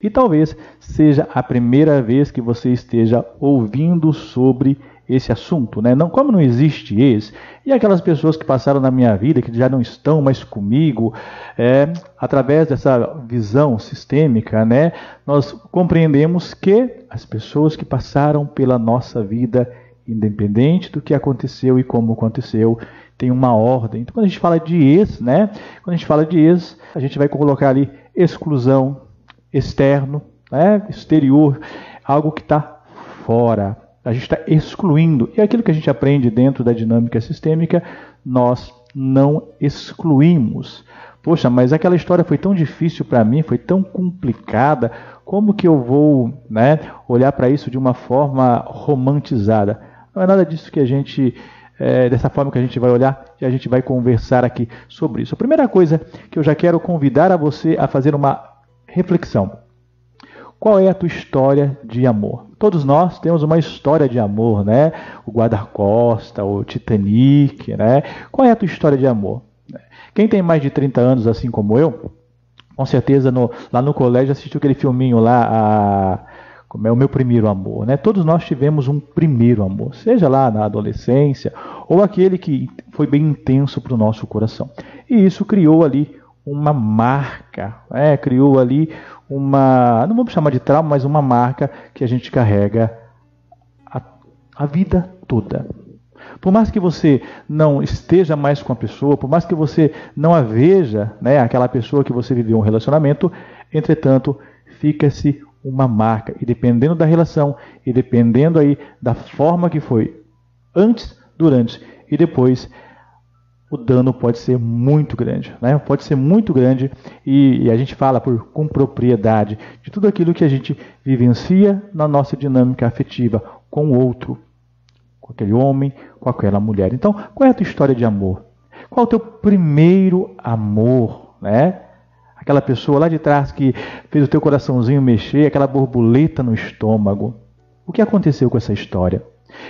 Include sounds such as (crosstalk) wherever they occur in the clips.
E talvez seja a primeira vez que você esteja ouvindo sobre esse assunto, né? Não, como não existe ex, e aquelas pessoas que passaram na minha vida, que já não estão mais comigo, é, através dessa visão sistêmica, né? Nós compreendemos que as pessoas que passaram pela nossa vida, independente do que aconteceu e como aconteceu, tem uma ordem. Então, quando a gente fala de ex, né? Quando a gente fala de ex, a gente vai colocar ali exclusão, externo, né? exterior, algo que está fora. A gente está excluindo. E aquilo que a gente aprende dentro da dinâmica sistêmica, nós não excluímos. Poxa, mas aquela história foi tão difícil para mim, foi tão complicada. Como que eu vou né, olhar para isso de uma forma romantizada? Não é nada disso que a gente é, dessa forma que a gente vai olhar e a gente vai conversar aqui sobre isso. A primeira coisa que eu já quero convidar a você a fazer uma reflexão. Qual é a tua história de amor? Todos nós temos uma história de amor, né? O guarda-costa, o Titanic, né? Qual é a tua história de amor? Quem tem mais de 30 anos, assim como eu, com certeza no, lá no colégio assistiu aquele filminho lá, a, como é o meu primeiro amor, né? Todos nós tivemos um primeiro amor, seja lá na adolescência ou aquele que foi bem intenso para o nosso coração. E isso criou ali uma marca, né? criou ali uma, não vamos chamar de trauma, mas uma marca que a gente carrega a, a vida toda. Por mais que você não esteja mais com a pessoa, por mais que você não a veja, né, aquela pessoa que você viveu um relacionamento, entretanto, fica-se uma marca. E dependendo da relação, e dependendo aí da forma que foi antes, durante e depois, o dano pode ser muito grande, né? Pode ser muito grande e, e, a gente fala por com propriedade de tudo aquilo que a gente vivencia na nossa dinâmica afetiva com o outro, com aquele homem, com aquela mulher. Então, qual é a tua história de amor? Qual é o teu primeiro amor, né? Aquela pessoa lá de trás que fez o teu coraçãozinho mexer, aquela borboleta no estômago. O que aconteceu com essa história?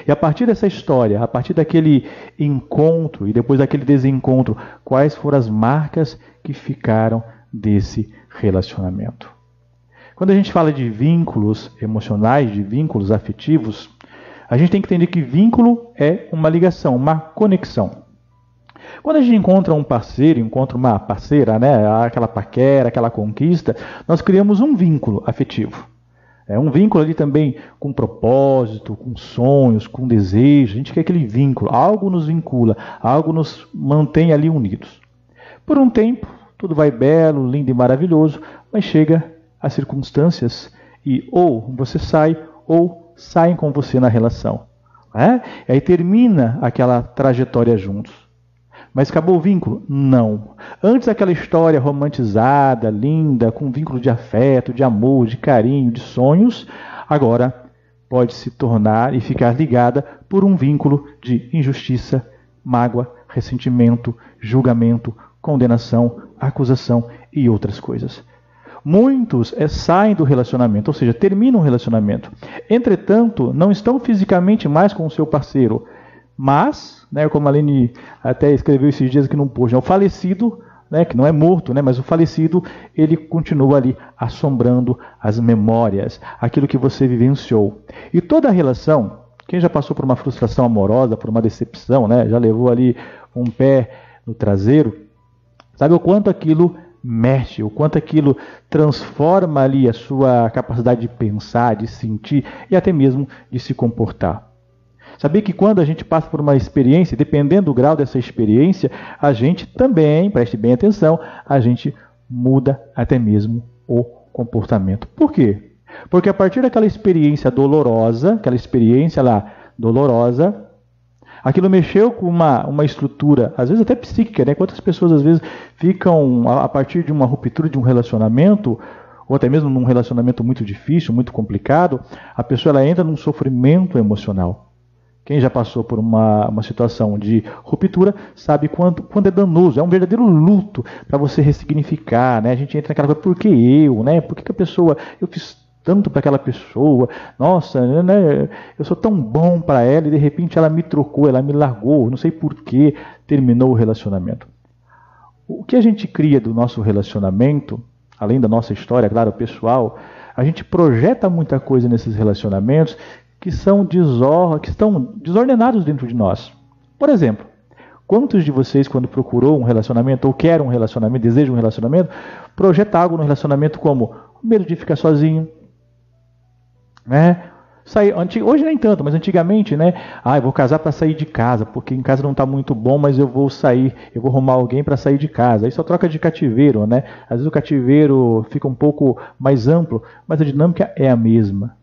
E a partir dessa história, a partir daquele encontro e depois daquele desencontro, quais foram as marcas que ficaram desse relacionamento? Quando a gente fala de vínculos emocionais, de vínculos afetivos, a gente tem que entender que vínculo é uma ligação, uma conexão. Quando a gente encontra um parceiro, encontra uma parceira, né, aquela paquera, aquela conquista, nós criamos um vínculo afetivo. É um vínculo ali também com propósito, com sonhos, com desejo. A gente quer aquele vínculo, algo nos vincula, algo nos mantém ali unidos. Por um tempo, tudo vai belo, lindo e maravilhoso, mas chega as circunstâncias e ou você sai ou saem com você na relação. É? E aí termina aquela trajetória juntos. Mas acabou o vínculo? Não. Antes aquela história romantizada, linda, com vínculo de afeto, de amor, de carinho, de sonhos, agora pode se tornar e ficar ligada por um vínculo de injustiça, mágoa, ressentimento, julgamento, condenação, acusação e outras coisas. Muitos é, saem do relacionamento, ou seja, terminam o relacionamento. Entretanto, não estão fisicamente mais com o seu parceiro, mas, né, como a Aline até escreveu esses dias aqui num post, né, o falecido, né, que não é morto, né, mas o falecido, ele continua ali assombrando as memórias, aquilo que você vivenciou. E toda a relação, quem já passou por uma frustração amorosa, por uma decepção, né, já levou ali um pé no traseiro, sabe o quanto aquilo mexe, o quanto aquilo transforma ali a sua capacidade de pensar, de sentir e até mesmo de se comportar. Sabia que quando a gente passa por uma experiência, dependendo do grau dessa experiência, a gente também, preste bem atenção, a gente muda até mesmo o comportamento. Por quê? Porque a partir daquela experiência dolorosa, aquela experiência lá dolorosa, aquilo mexeu com uma, uma estrutura, às vezes até psíquica, né? Quantas pessoas às vezes ficam a partir de uma ruptura de um relacionamento, ou até mesmo num relacionamento muito difícil, muito complicado, a pessoa ela entra num sofrimento emocional. Quem já passou por uma, uma situação de ruptura sabe quanto, quanto é danoso. É um verdadeiro luto para você ressignificar. Né? A gente entra naquela coisa, por que eu? Né? Por que, que a pessoa. Eu fiz tanto para aquela pessoa. Nossa, né? eu sou tão bom para ela e de repente ela me trocou, ela me largou. Não sei por que terminou o relacionamento. O que a gente cria do nosso relacionamento, além da nossa história, claro, pessoal, a gente projeta muita coisa nesses relacionamentos que são desor que estão desordenados dentro de nós. Por exemplo, quantos de vocês, quando procurou um relacionamento ou quer um relacionamento, deseja um relacionamento, projeta algo no relacionamento como medo de ficar sozinho, né? Sair, hoje nem tanto, mas antigamente, né? Ah, eu vou casar para sair de casa, porque em casa não está muito bom, mas eu vou sair, eu vou arrumar alguém para sair de casa. Isso é troca de cativeiro, né? Às vezes o cativeiro fica um pouco mais amplo, mas a dinâmica é a mesma.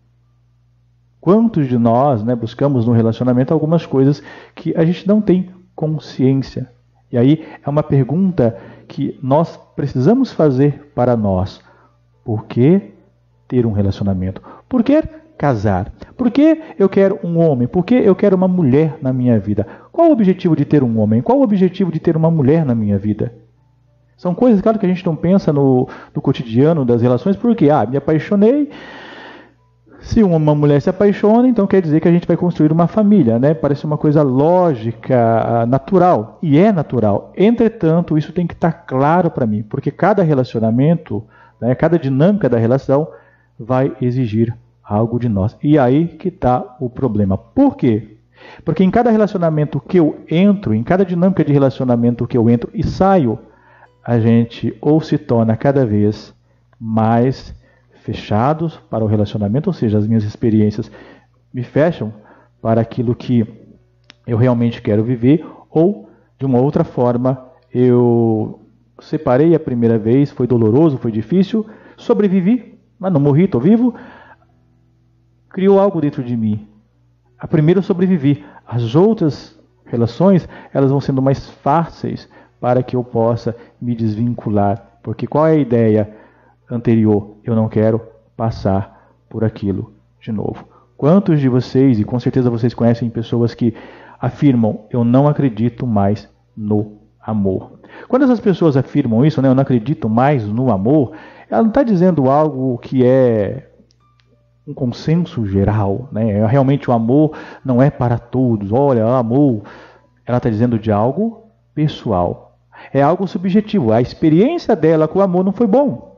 Quantos de nós né, buscamos no relacionamento algumas coisas que a gente não tem consciência? E aí é uma pergunta que nós precisamos fazer para nós. Por que ter um relacionamento? Por que casar? Por que eu quero um homem? Por que eu quero uma mulher na minha vida? Qual o objetivo de ter um homem? Qual o objetivo de ter uma mulher na minha vida? São coisas, claro, que a gente não pensa no, no cotidiano das relações, porque, ah, me apaixonei, se uma mulher se apaixona, então quer dizer que a gente vai construir uma família, né? Parece uma coisa lógica, natural, e é natural. Entretanto, isso tem que estar claro para mim, porque cada relacionamento, né, cada dinâmica da relação vai exigir algo de nós. E aí que está o problema. Por quê? Porque em cada relacionamento que eu entro, em cada dinâmica de relacionamento que eu entro e saio, a gente ou se torna cada vez mais fechados para o relacionamento, ou seja, as minhas experiências me fecham para aquilo que eu realmente quero viver, ou de uma outra forma, eu separei a primeira vez, foi doloroso, foi difícil, sobrevivi, mas não morri, estou vivo, criou algo dentro de mim. A primeira eu sobrevivi, as outras relações, elas vão sendo mais fáceis para que eu possa me desvincular. Porque qual é a ideia? Anterior. Eu não quero passar por aquilo de novo. Quantos de vocês, e com certeza vocês conhecem pessoas que afirmam: Eu não acredito mais no amor. Quando essas pessoas afirmam isso, né, eu não acredito mais no amor, ela não está dizendo algo que é um consenso geral. Né? Realmente o amor não é para todos. Olha, amor. Ela está dizendo de algo pessoal. É algo subjetivo. A experiência dela com o amor não foi bom.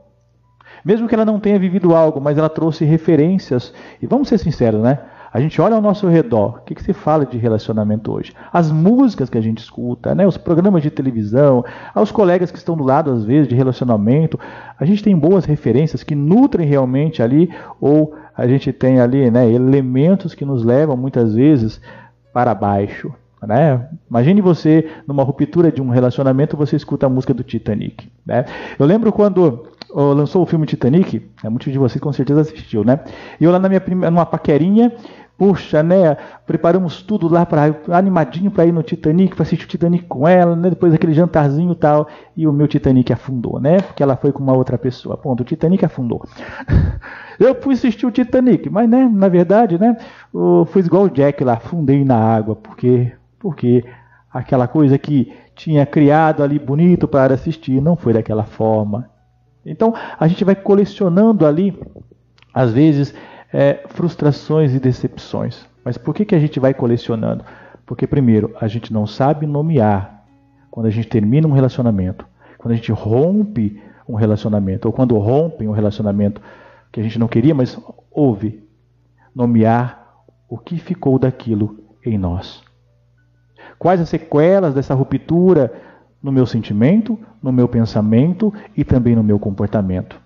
Mesmo que ela não tenha vivido algo, mas ela trouxe referências. E vamos ser sinceros, né? A gente olha ao nosso redor, o que, que se fala de relacionamento hoje? As músicas que a gente escuta, né? os programas de televisão, aos colegas que estão do lado, às vezes, de relacionamento. A gente tem boas referências que nutrem realmente ali, ou a gente tem ali né, elementos que nos levam, muitas vezes, para baixo. Né? Imagine você, numa ruptura de um relacionamento, você escuta a música do Titanic. Né? Eu lembro quando lançou o filme Titanic, é, muitos de vocês com certeza assistiu, né? E eu lá na minha primeira, numa paquerinha, puxa, né? Preparamos tudo lá para animadinho para ir no Titanic, para assistir o Titanic com ela, né? Depois aquele jantarzinho e tal, e o meu Titanic afundou, né? Porque ela foi com uma outra pessoa. Ponto, o Titanic afundou. (laughs) eu fui assistir o Titanic, mas né, na verdade, né, eu fui igual o Jack lá, afundei na água, porque porque aquela coisa que tinha criado ali bonito para assistir não foi daquela forma. Então a gente vai colecionando ali, às vezes, é, frustrações e decepções. Mas por que, que a gente vai colecionando? Porque, primeiro, a gente não sabe nomear quando a gente termina um relacionamento, quando a gente rompe um relacionamento, ou quando rompe um relacionamento que a gente não queria, mas houve, nomear o que ficou daquilo em nós. Quais as sequelas dessa ruptura no meu sentimento, no meu pensamento e também no meu comportamento.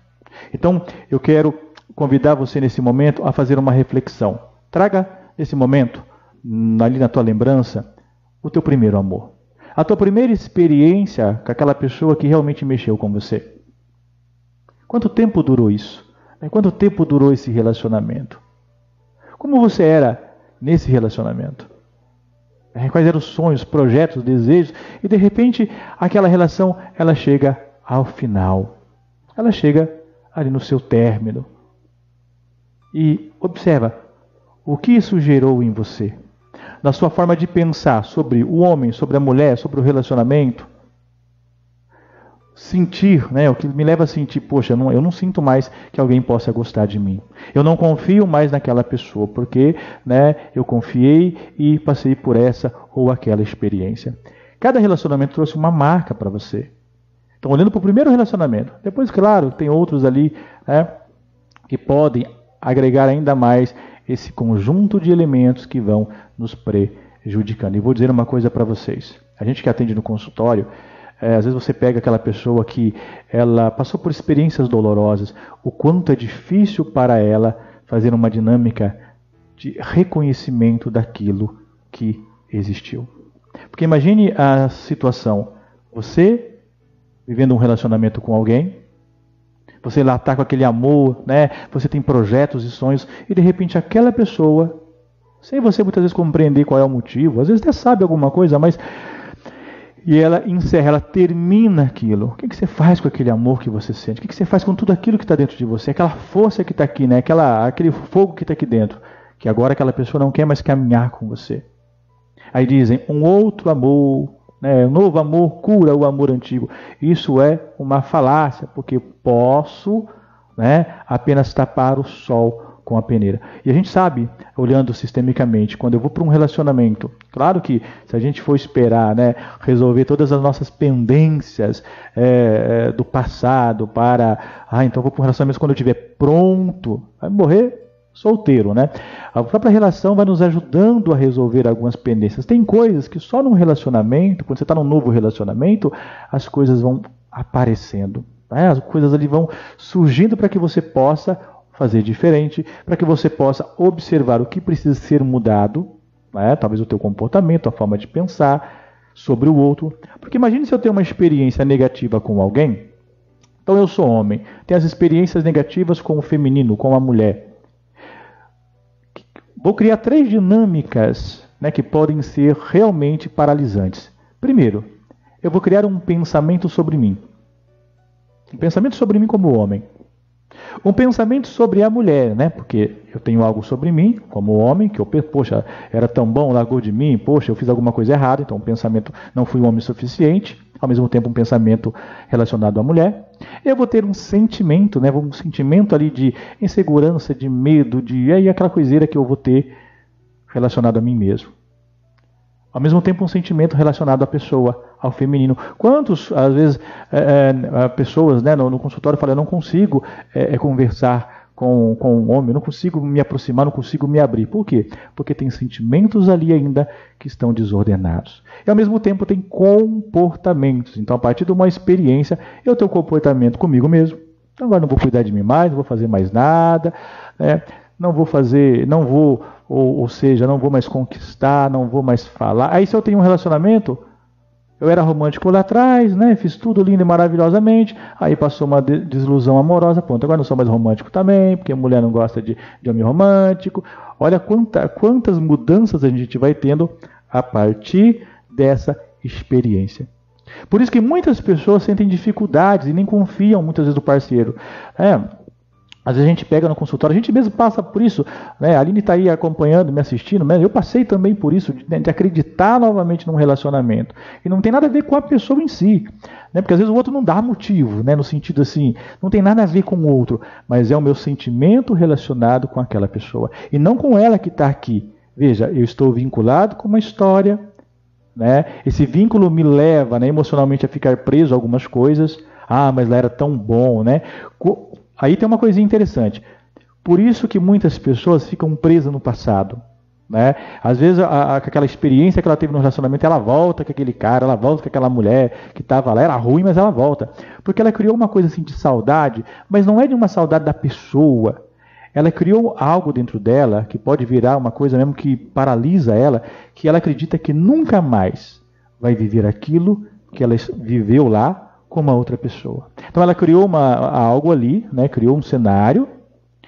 Então, eu quero convidar você nesse momento a fazer uma reflexão. Traga nesse momento, ali na tua lembrança, o teu primeiro amor. A tua primeira experiência com aquela pessoa que realmente mexeu com você. Quanto tempo durou isso? Quanto tempo durou esse relacionamento? Como você era nesse relacionamento? É, quais eram os sonhos, projetos, desejos, e de repente aquela relação ela chega ao final. Ela chega ali no seu término. E observa o que isso gerou em você. Na sua forma de pensar sobre o homem, sobre a mulher, sobre o relacionamento, sentir, né, o que me leva a sentir, poxa, eu não, eu não sinto mais que alguém possa gostar de mim. Eu não confio mais naquela pessoa, porque né, eu confiei e passei por essa ou aquela experiência. Cada relacionamento trouxe uma marca para você. Então, olhando para o primeiro relacionamento, depois, claro, tem outros ali, né, que podem agregar ainda mais esse conjunto de elementos que vão nos prejudicando. E vou dizer uma coisa para vocês: a gente que atende no consultório, é, às vezes você pega aquela pessoa que ela passou por experiências dolorosas, o quanto é difícil para ela fazer uma dinâmica de reconhecimento daquilo que existiu. Porque imagine a situação: você vivendo um relacionamento com alguém, você lá está com aquele amor, né? Você tem projetos e sonhos e de repente aquela pessoa, sem você muitas vezes compreender qual é o motivo, às vezes até sabe alguma coisa, mas e ela encerra, ela termina aquilo. O que, você faz com aquele amor que você sente? O que, que você faz com tudo aquilo que está dentro de você? Aquela força que está aqui, né? Aquela, aquele fogo que está aqui dentro. Que agora aquela pessoa não quer mais caminhar com você. Aí dizem, um outro amor, né? um novo amor cura o amor antigo. Isso é uma falácia, porque posso né, apenas tapar o sol com a peneira. E a gente sabe, olhando sistemicamente, quando eu vou para um relacionamento, claro que se a gente for esperar né, resolver todas as nossas pendências é, do passado para, ah, então vou para um relacionamento quando eu estiver pronto, vai morrer solteiro, né? A própria relação vai nos ajudando a resolver algumas pendências. Tem coisas que só num relacionamento, quando você está num novo relacionamento, as coisas vão aparecendo. Né? As coisas ali vão surgindo para que você possa fazer diferente, para que você possa observar o que precisa ser mudado, né? talvez o teu comportamento, a forma de pensar sobre o outro. Porque imagine se eu tenho uma experiência negativa com alguém, então eu sou homem, tenho as experiências negativas com o feminino, com a mulher. Vou criar três dinâmicas né, que podem ser realmente paralisantes. Primeiro, eu vou criar um pensamento sobre mim. Um pensamento sobre mim como homem. Um pensamento sobre a mulher, né? Porque eu tenho algo sobre mim, como homem, que eu, poxa, era tão bom, largou de mim, poxa, eu fiz alguma coisa errada, então um pensamento, não fui um homem suficiente, ao mesmo tempo um pensamento relacionado à mulher. Eu vou ter um sentimento, né? Um sentimento ali de insegurança, de medo, de. Aí aquela coiseira que eu vou ter relacionado a mim mesmo. Ao mesmo tempo, um sentimento relacionado à pessoa, ao feminino. Quantos, às vezes, é, é, pessoas né, no, no, consultório falam: eu não consigo é, é, conversar com, com um homem, eu não consigo me aproximar, não consigo me abrir. Por quê? Porque tem sentimentos ali ainda que estão desordenados. E ao mesmo tempo tem comportamentos. Então, a partir de uma experiência, eu tenho um comportamento comigo mesmo. Então, agora não vou cuidar de mim mais, não vou fazer mais nada. Né? não vou fazer, não vou, ou, ou, seja, não vou mais conquistar, não vou mais falar. Aí se eu tenho um relacionamento, eu era romântico lá atrás, né? Fiz tudo lindo e maravilhosamente. Aí passou uma desilusão amorosa, pronto, agora não sou mais romântico também, porque a mulher não gosta de, de homem romântico. Olha quanta, quantas mudanças a gente vai tendo a partir dessa experiência. Por isso que muitas pessoas sentem dificuldades e nem confiam muitas vezes no parceiro. É, às vezes a gente pega no consultório, a gente mesmo passa por isso. Né? A Aline está aí acompanhando, me assistindo. Né? Eu passei também por isso, de, de, acreditar novamente num relacionamento. E não tem nada a ver com a pessoa em si. Né? Porque às vezes o outro não dá motivo, né? no sentido assim, não tem nada a ver com o outro. Mas é o meu sentimento relacionado com aquela pessoa. E não com ela que está aqui. Veja, eu estou vinculado com uma história. Né? Esse vínculo me leva né, emocionalmente a ficar preso a algumas coisas. Ah, mas lá era tão bom, né? Aí tem uma coisinha interessante. Por isso que muitas pessoas ficam presas no passado. Né? Às vezes a, a, aquela experiência que ela teve no relacionamento, ela volta com aquele cara, ela volta com aquela mulher que estava lá, era ruim, mas ela volta. Porque ela criou uma coisa assim de saudade, mas não é de uma saudade da pessoa. Ela criou algo dentro dela que pode virar uma coisa mesmo que paralisa ela, que ela acredita que nunca mais vai viver aquilo que ela viveu lá com uma outra pessoa. Então ela criou uma, algo ali, né? criou um cenário,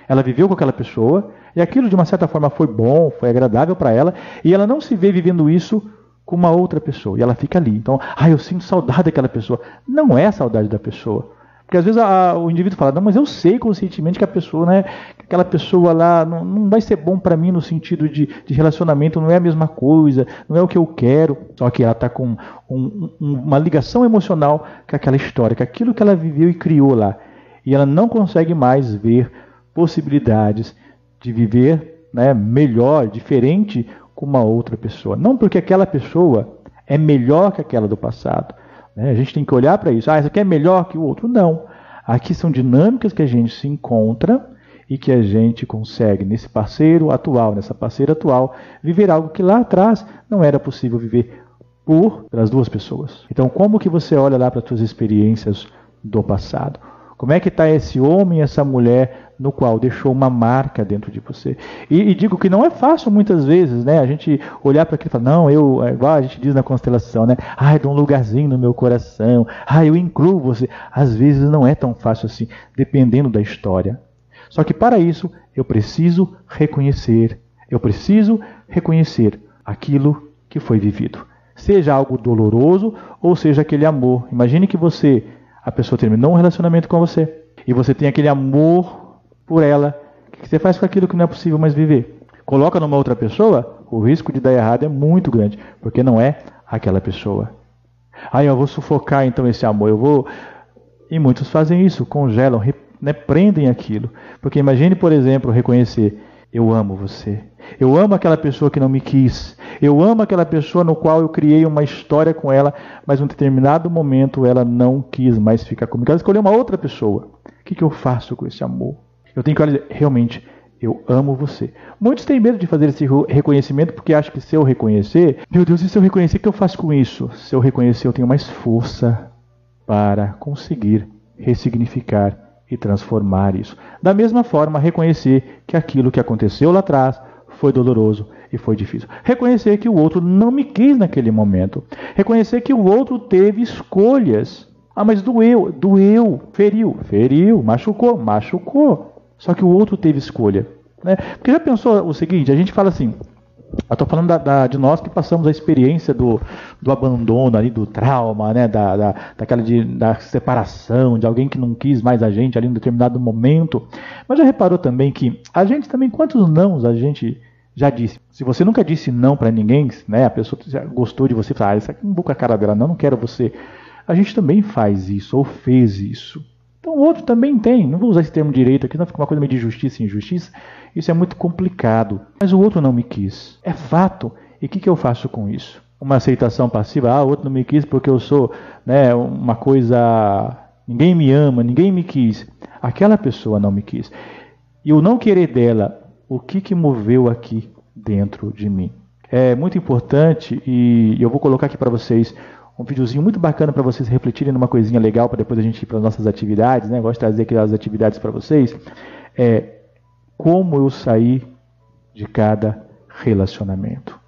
ela viveu com aquela pessoa, e aquilo de uma certa forma foi bom, foi agradável para ela, e ela não se vê vivendo isso com uma outra pessoa, e ela fica ali. Então, ah, eu sinto saudade daquela pessoa. Não é saudade da pessoa. Porque às vezes a, o indivíduo fala, não, mas eu sei conscientemente que a pessoa, né, que aquela pessoa lá não, não vai ser bom para mim no sentido de, de, relacionamento, não é a mesma coisa, não é o que eu quero. Só que ela está com um, um, uma ligação emocional com aquela história, com aquilo que ela viveu e criou lá. E ela não consegue mais ver possibilidades de viver né, melhor, diferente com uma outra pessoa. Não porque aquela pessoa é melhor que aquela do passado, né? A gente tem que olhar para isso. Ah, isso aqui é melhor que o outro. Não. Aqui são dinâmicas que a gente se encontra e que a gente consegue, nesse parceiro atual, nessa parceira atual, viver algo que lá atrás não era possível viver por pelas duas pessoas. Então, como que você olha lá para as suas experiências do passado? Como é que está esse homem, essa mulher no qual deixou uma marca dentro de você? E, e digo que não é fácil muitas vezes, né? A gente olhar para aquilo e falar, não, eu, é igual a gente diz na constelação, né? Ai, dá um lugarzinho no meu coração. Ai, eu incluo você. Às vezes não é tão fácil assim, dependendo da história. Só que para isso eu preciso reconhecer, eu preciso reconhecer aquilo que foi vivido. Seja algo doloroso ou seja aquele amor. Imagine que você a pessoa terminou um relacionamento com você e você tem aquele amor por ela, o que você faz com aquilo que não é possível mais viver? Coloca numa outra pessoa, o risco de dar errado é muito grande, porque não é aquela pessoa. Aí eu vou sufocar então esse amor, eu vou. E muitos fazem isso, congelam, né, prendem aquilo. Porque imagine, por exemplo, reconhecer: eu amo você. Eu amo aquela pessoa que não me quis. Eu amo aquela pessoa no qual eu criei uma história com ela, mas em um determinado momento ela não quis mais ficar comigo. Ela escolheu uma outra pessoa. O que, que eu faço com esse amor? Eu tenho que olhar, realmente, eu amo você. Muitos têm medo de fazer esse reconhecimento porque acham que se eu reconhecer, meu Deus, e se eu reconhecer, o que eu faço com isso? Se eu reconhecer, eu tenho mais força para conseguir ressignificar e transformar isso. Da mesma forma, reconhecer que aquilo que aconteceu lá atrás foi doloroso e foi difícil. Reconhecer que o outro não me quis naquele momento. Reconhecer que o outro teve escolhas. Ah, mas doeu, doeu, feriu, feriu, machucou, machucou. Só que o outro teve escolha. Né? Porque já pensou o seguinte: a gente fala assim, eu estou falando da, da, de nós que passamos a experiência do, do abandono ali, do trauma, né, da, da, daquela de, da separação, de alguém que não quis mais a gente ali em um determinado momento. Mas já reparou também que a gente também, quantos nãos a gente já disse? Se você nunca disse não para ninguém, né, a pessoa gostou de você, fala, ah, isso aqui é um boca a cara dela, não, não quero você. A gente também faz isso, ou fez isso. Então o outro também tem. Não vou usar esse termo direito aqui, não fica uma coisa meio de justiça e injustiça. Isso é muito complicado. Mas o outro não me quis. É fato. E o que, que eu faço com isso? Uma aceitação passiva? Ah, o outro não me quis porque eu sou né, uma coisa. Ninguém me ama, ninguém me quis. Aquela pessoa não me quis. E o não querer dela, o que, que moveu aqui dentro de mim? É muito importante e eu vou colocar aqui para vocês um videozinho muito bacana para vocês refletirem numa coisinha legal para depois a gente ir para as nossas atividades, né? Gosto de trazer aquelas atividades para vocês. É como eu saí de cada relacionamento.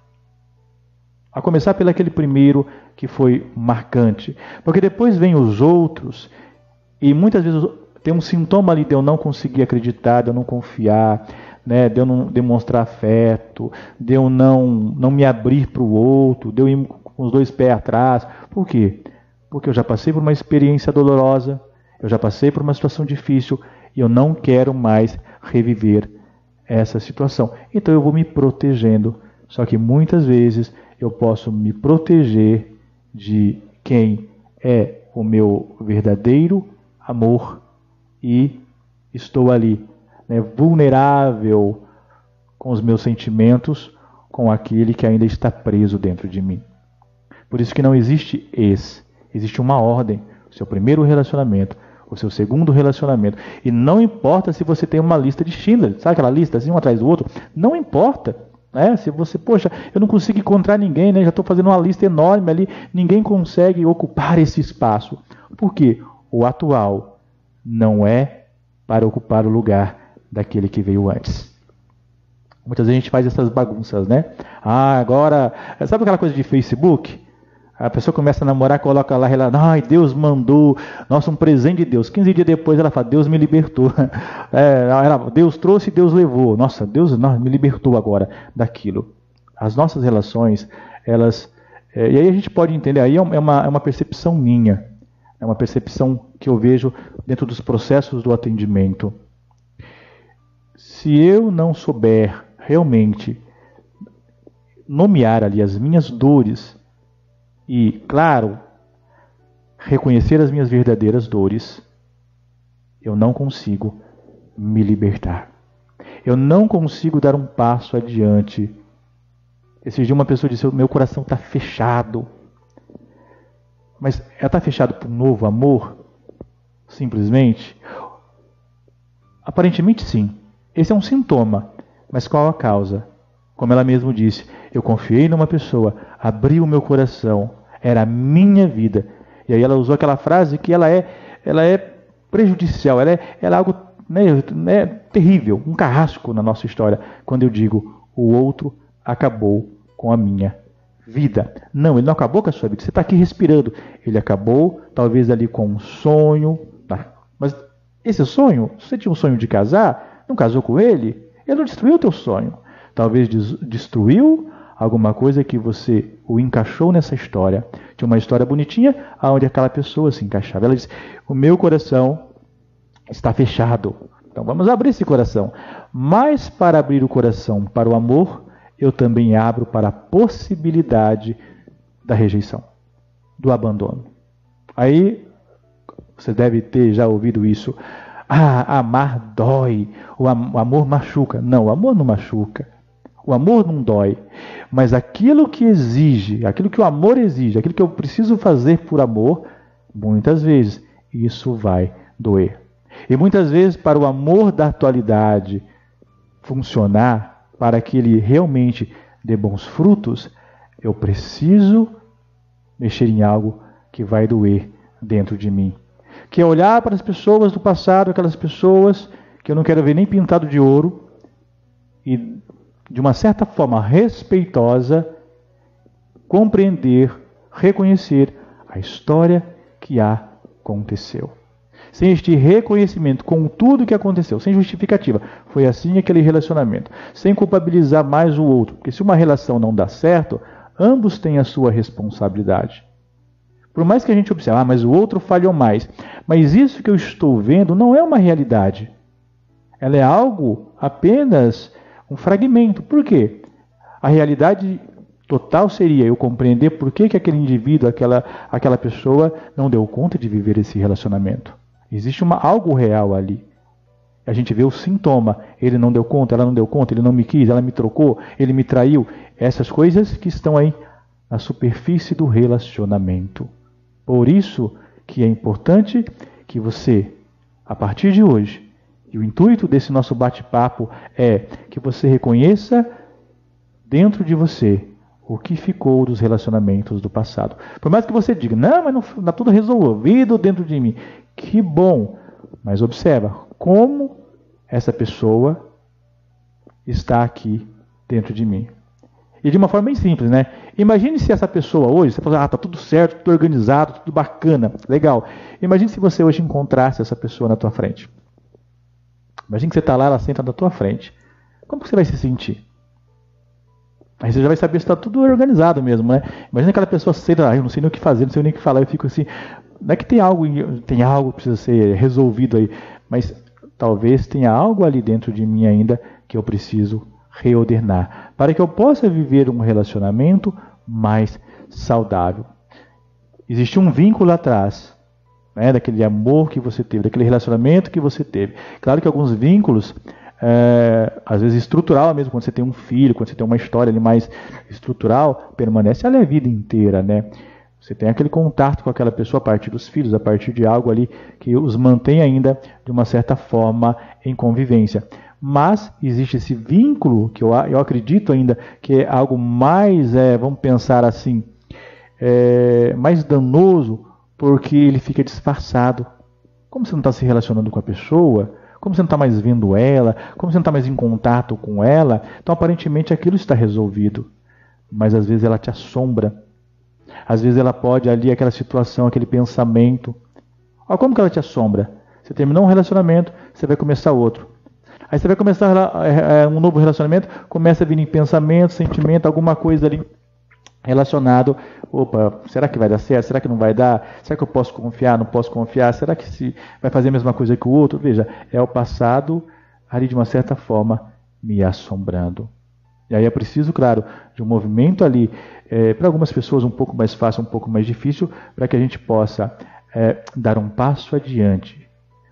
A começar pelo aquele primeiro que foi marcante. Porque depois vem os outros e muitas vezes tem um sintoma ali de eu não conseguir acreditar, de eu não confiar, né, de eu não demonstrar afeto, de eu não, não me abrir para o outro, de eu ir com os dois pés atrás. Por quê? Porque eu já passei por uma experiência dolorosa, eu já passei por uma situação difícil e eu não quero mais reviver essa situação. Então eu vou me protegendo. Só que muitas vezes eu posso me proteger de quem é o meu verdadeiro amor e estou ali, né, vulnerável com os meus sentimentos, com aquele que ainda está preso dentro de mim. Por isso que não existe esse. Existe uma ordem. O seu primeiro relacionamento, o seu segundo relacionamento. E não importa se você tem uma lista de Schindler, sabe aquela lista assim, um atrás do outro? Não importa. Né? Se você, poxa, eu não consigo encontrar ninguém, né? já estou fazendo uma lista enorme ali, ninguém consegue ocupar esse espaço. Por quê? O atual não é para ocupar o lugar daquele que veio antes. Muitas vezes a gente faz essas bagunças, né? Ah, agora. Sabe aquela coisa de Facebook? A pessoa começa a namorar, coloca lá, ela, ai, Deus mandou, nossa, um presente de Deus. 15 dias depois ela fala, Deus me libertou. (laughs) É, ela, Deus trouxe, Deus levou. Nossa, Deus não, me libertou agora daquilo. As nossas relações, elas. É, e aí a gente pode entender, aí é uma, é uma percepção minha, é uma percepção que eu vejo dentro dos processos do atendimento. Se eu não souber realmente nomear ali as minhas dores, e, claro, reconhecer as minhas verdadeiras dores, eu não consigo me libertar. Eu não consigo dar um passo adiante. Esse dia uma pessoa disse: Meu coração está fechado. Mas ela está fechado por um novo amor? Simplesmente? Aparentemente sim. Esse é um sintoma, mas qual a causa? Como ela mesma disse, eu confiei numa pessoa, abri o meu coração, era a minha vida. E aí ela usou aquela frase que ela é, ela é prejudicial, ela é, ela é algo né, né, terrível, um carrasco na nossa história, quando eu digo o outro acabou com a minha vida. Não, ele não acabou com a sua vida. Você está aqui respirando. Ele acabou, talvez ali com um sonho. Tá? Mas esse sonho, se você tinha um sonho de casar, não casou com ele, ele não destruiu o teu sonho. Talvez destruiu alguma coisa que você o encaixou nessa história. Tinha uma história bonitinha aonde aquela pessoa se encaixava. Ela disse: "O meu coração está fechado. Então vamos abrir esse coração. Mas para abrir o coração para o amor, eu também abro para a possibilidade da rejeição, do abandono. Aí você deve ter já ouvido isso. Ah, amar dói, o amor machuca. Não, o amor não machuca. O amor não dói. Mas aquilo que exige, aquilo que o amor exige, aquilo que eu preciso fazer por amor, muitas vezes isso vai doer. E muitas vezes, para o amor da atualidade funcionar, para que ele realmente dê bons frutos, eu preciso mexer em algo que vai doer dentro de mim. Que é olhar para as pessoas do passado, aquelas pessoas que eu não quero ver nem pintado de ouro, e de uma certa forma respeitosa, compreender, reconhecer a história que aconteceu sem este reconhecimento com tudo que aconteceu, sem justificativa. Foi assim aquele relacionamento, sem culpabilizar mais o outro, porque se uma relação não dá certo, ambos têm a sua responsabilidade. Por mais que a gente observe, ah, mas o outro falhou mais. Mas isso que eu estou vendo não é uma realidade. Ela é algo apenas um fragmento. Por quê? A realidade total seria eu compreender por que, que aquele indivíduo, aquela, aquela pessoa não deu conta de viver esse relacionamento. Existe uma, algo real ali. A gente vê o sintoma. Ele não deu conta, ela não deu conta, ele não me quis, ela me trocou, ele me traiu. Essas coisas que estão aí na superfície do relacionamento. Por isso que é importante que você, a partir de hoje, e o intuito desse nosso bate-papo é que você reconheça dentro de você o que ficou dos relacionamentos do passado. Por mais que você diga, não, mas não está tudo resolvido dentro de mim. Que bom! Mas observa como essa pessoa está aqui dentro de mim. E de uma forma bem simples, né? Imagine se essa pessoa hoje, você fala, ah, tá tudo certo, tudo organizado, tudo bacana, legal. Imagine se você hoje encontrasse essa pessoa na tua frente. Imagine que você está lá, ela senta na tua frente. Como você vai se sentir? Aí você já vai saber se está tudo organizado mesmo, né? Imagina aquela pessoa cedo, ah, eu não sei nem o que fazer, não sei nem o que falar, eu fico assim. Não é que tem algo, tem algo que precisa ser resolvido aí, mas talvez tenha algo ali dentro de mim ainda que eu preciso reordenar, para que eu possa viver um relacionamento mais saudável. Existe um vínculo atrás, né, daquele amor que você teve, daquele relacionamento que você teve. Claro que alguns vínculos é, às vezes estrutural mesmo, quando você tem um filho, quando você tem uma história ali mais estrutural, permanece ali a vida inteira, né? Você tem aquele contato com aquela pessoa a partir dos filhos, a partir de algo ali que os mantém ainda de uma certa forma em convivência. Mas existe esse vínculo que eu, eu acredito ainda que é algo mais, é, vamos pensar assim, é, mais danoso, porque ele fica disfarçado. Como você não está se relacionando com a pessoa, como você não está mais vendo ela, como você não está mais em contato com ela, então aparentemente aquilo está resolvido. Mas às vezes ela te assombra. Às vezes ela pode ali, aquela situação, aquele pensamento. Olha como que ela te assombra. Você terminou um relacionamento, você vai começar outro. Aí você vai começar é, é, um novo relacionamento, começa a vir em pensamento, sentimento, alguma coisa ali relacionado, opa, será que vai dar certo? Será que não vai dar? Será que eu posso confiar? Não posso confiar? Será que se vai fazer a mesma coisa que o outro? Veja, é o passado ali de uma certa forma me assombrando. E aí é preciso, claro, de um movimento ali, é, para algumas pessoas um pouco mais fácil, um pouco mais difícil, para que a gente possa é, dar um passo adiante.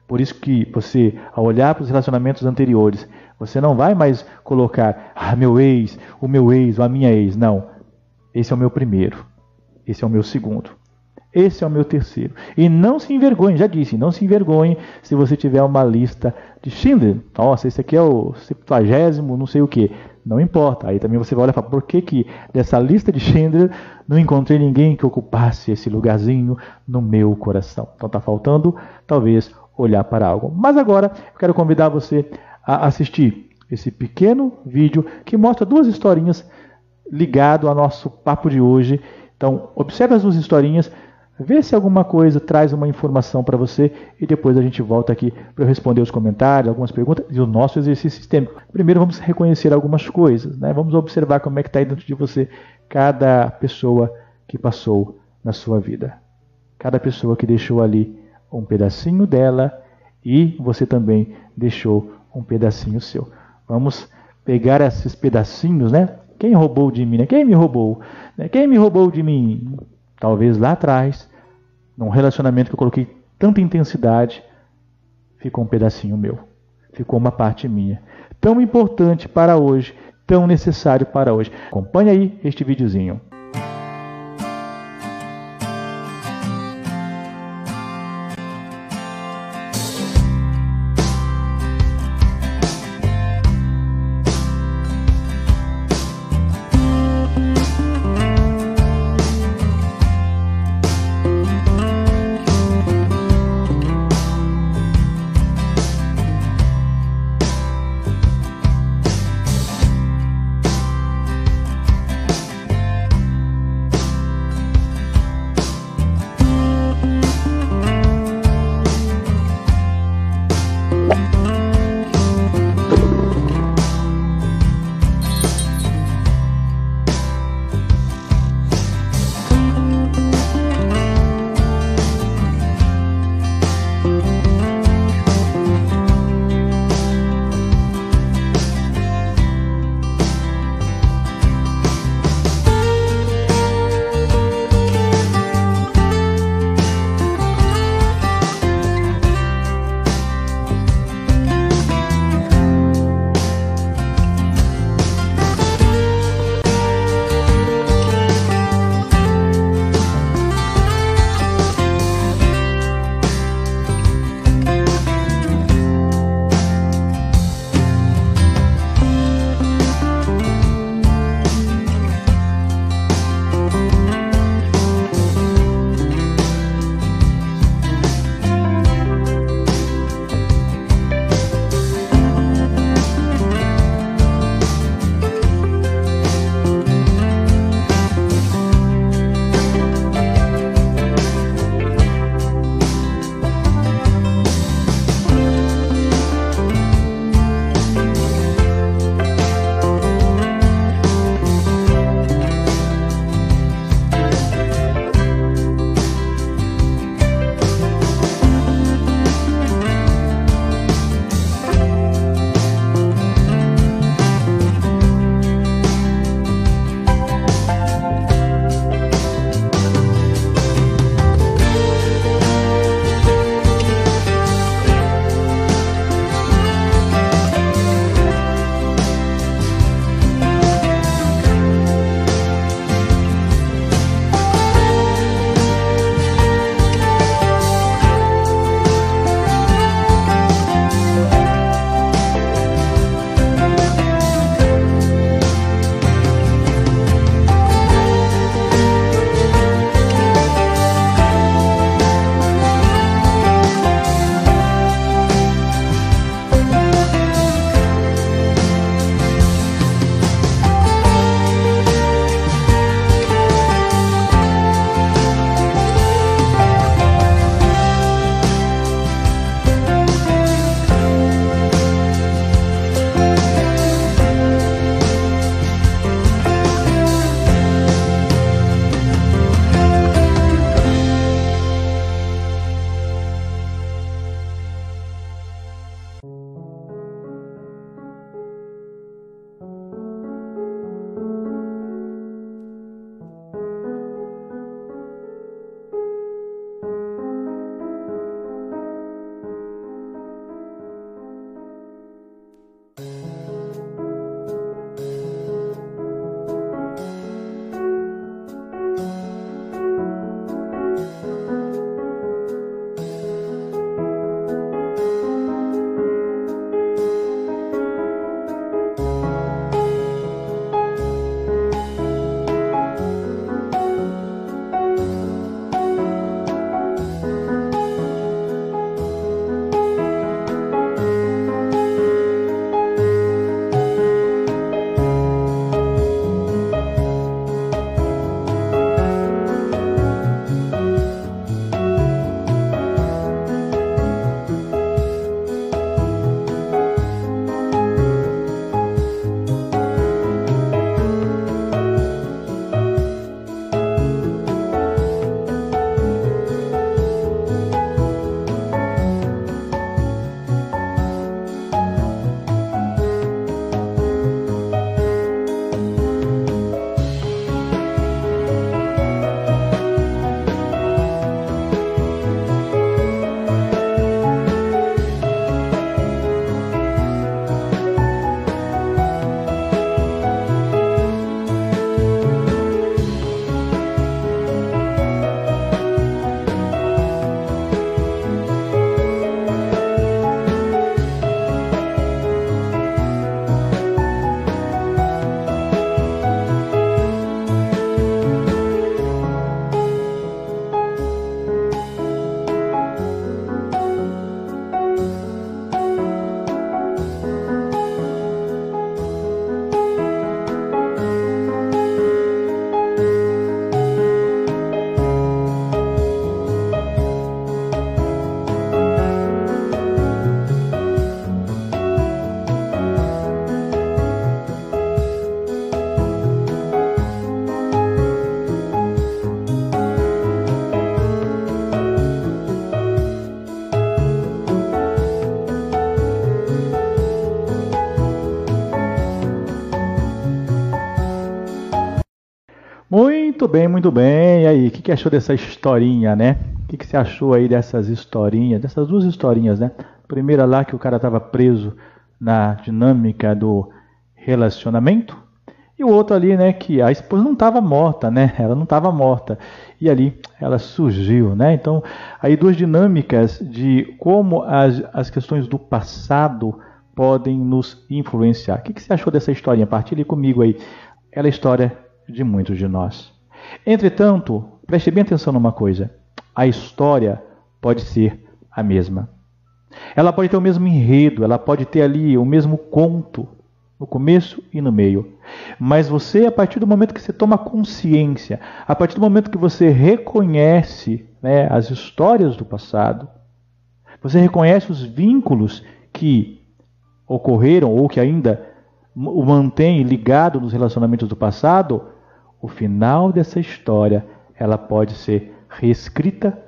Por isso que você, ao olhar para os relacionamentos anteriores, você não vai mais colocar, ah, meu ex, o meu ex, ou a minha ex. Não esse é o meu primeiro. Esse é o meu segundo. Esse é o meu terceiro. E não se envergonhe, já disse, não se envergonhe se você tiver uma lista de Schindler. Nossa, esse aqui é o septuagésimo, não sei o que. Não importa. Aí também você vai olhar e falar, por que, que dessa lista de Schindler não encontrei ninguém que ocupasse esse lugarzinho no meu coração? Então está faltando, talvez, olhar para algo. Mas agora eu quero convidar você a assistir esse pequeno vídeo que mostra duas historinhas ligado ao nosso papo de hoje. Então, observe as duas historinhas Vê se alguma coisa traz uma informação para você e depois a gente volta aqui para eu responder os comentários, algumas perguntas e o nosso exercício sistêmico. Primeiro vamos reconhecer algumas coisas, né? vamos observar como é que está aí dentro de você cada pessoa que passou na sua vida. Cada pessoa que deixou ali um pedacinho dela e você também deixou um pedacinho seu. Vamos pegar esses pedacinhos, né? Quem roubou de mim? Né? Quem me roubou? Né? Quem me roubou de mim? Talvez lá atrás, num relacionamento que eu coloquei tanta intensidade, ficou um pedacinho meu. Ficou uma parte minha. Tão importante para hoje, tão necessário para hoje. Acompanhe aí este videozinho. Muito bem, muito bem. E aí, o que, que achou dessa historinha, né? O que, que você achou aí dessas historinhas, dessas duas historinhas, né? Primeira lá que o cara estava preso na dinâmica do relacionamento. E o outro ali, né, que a esposa não estava morta, né? Ela não estava morta. E ali ela surgiu, né? Então, aí duas dinâmicas de como as, as questões do passado podem nos influenciar. O que, que você achou dessa historinha? Partilhe comigo aí. Ela é a história de muitos de nós. Entretanto, preste bem atenção numa coisa: a história pode ser a mesma. Ela pode ter o mesmo enredo, ela pode ter ali o mesmo conto, no começo e no meio. Mas você, a partir do momento que você toma consciência, a partir do momento que você reconhece né, as histórias do passado, você reconhece os vínculos que ocorreram ou que ainda o mantém ligado nos relacionamentos do passado, o final dessa história ela pode ser reescrita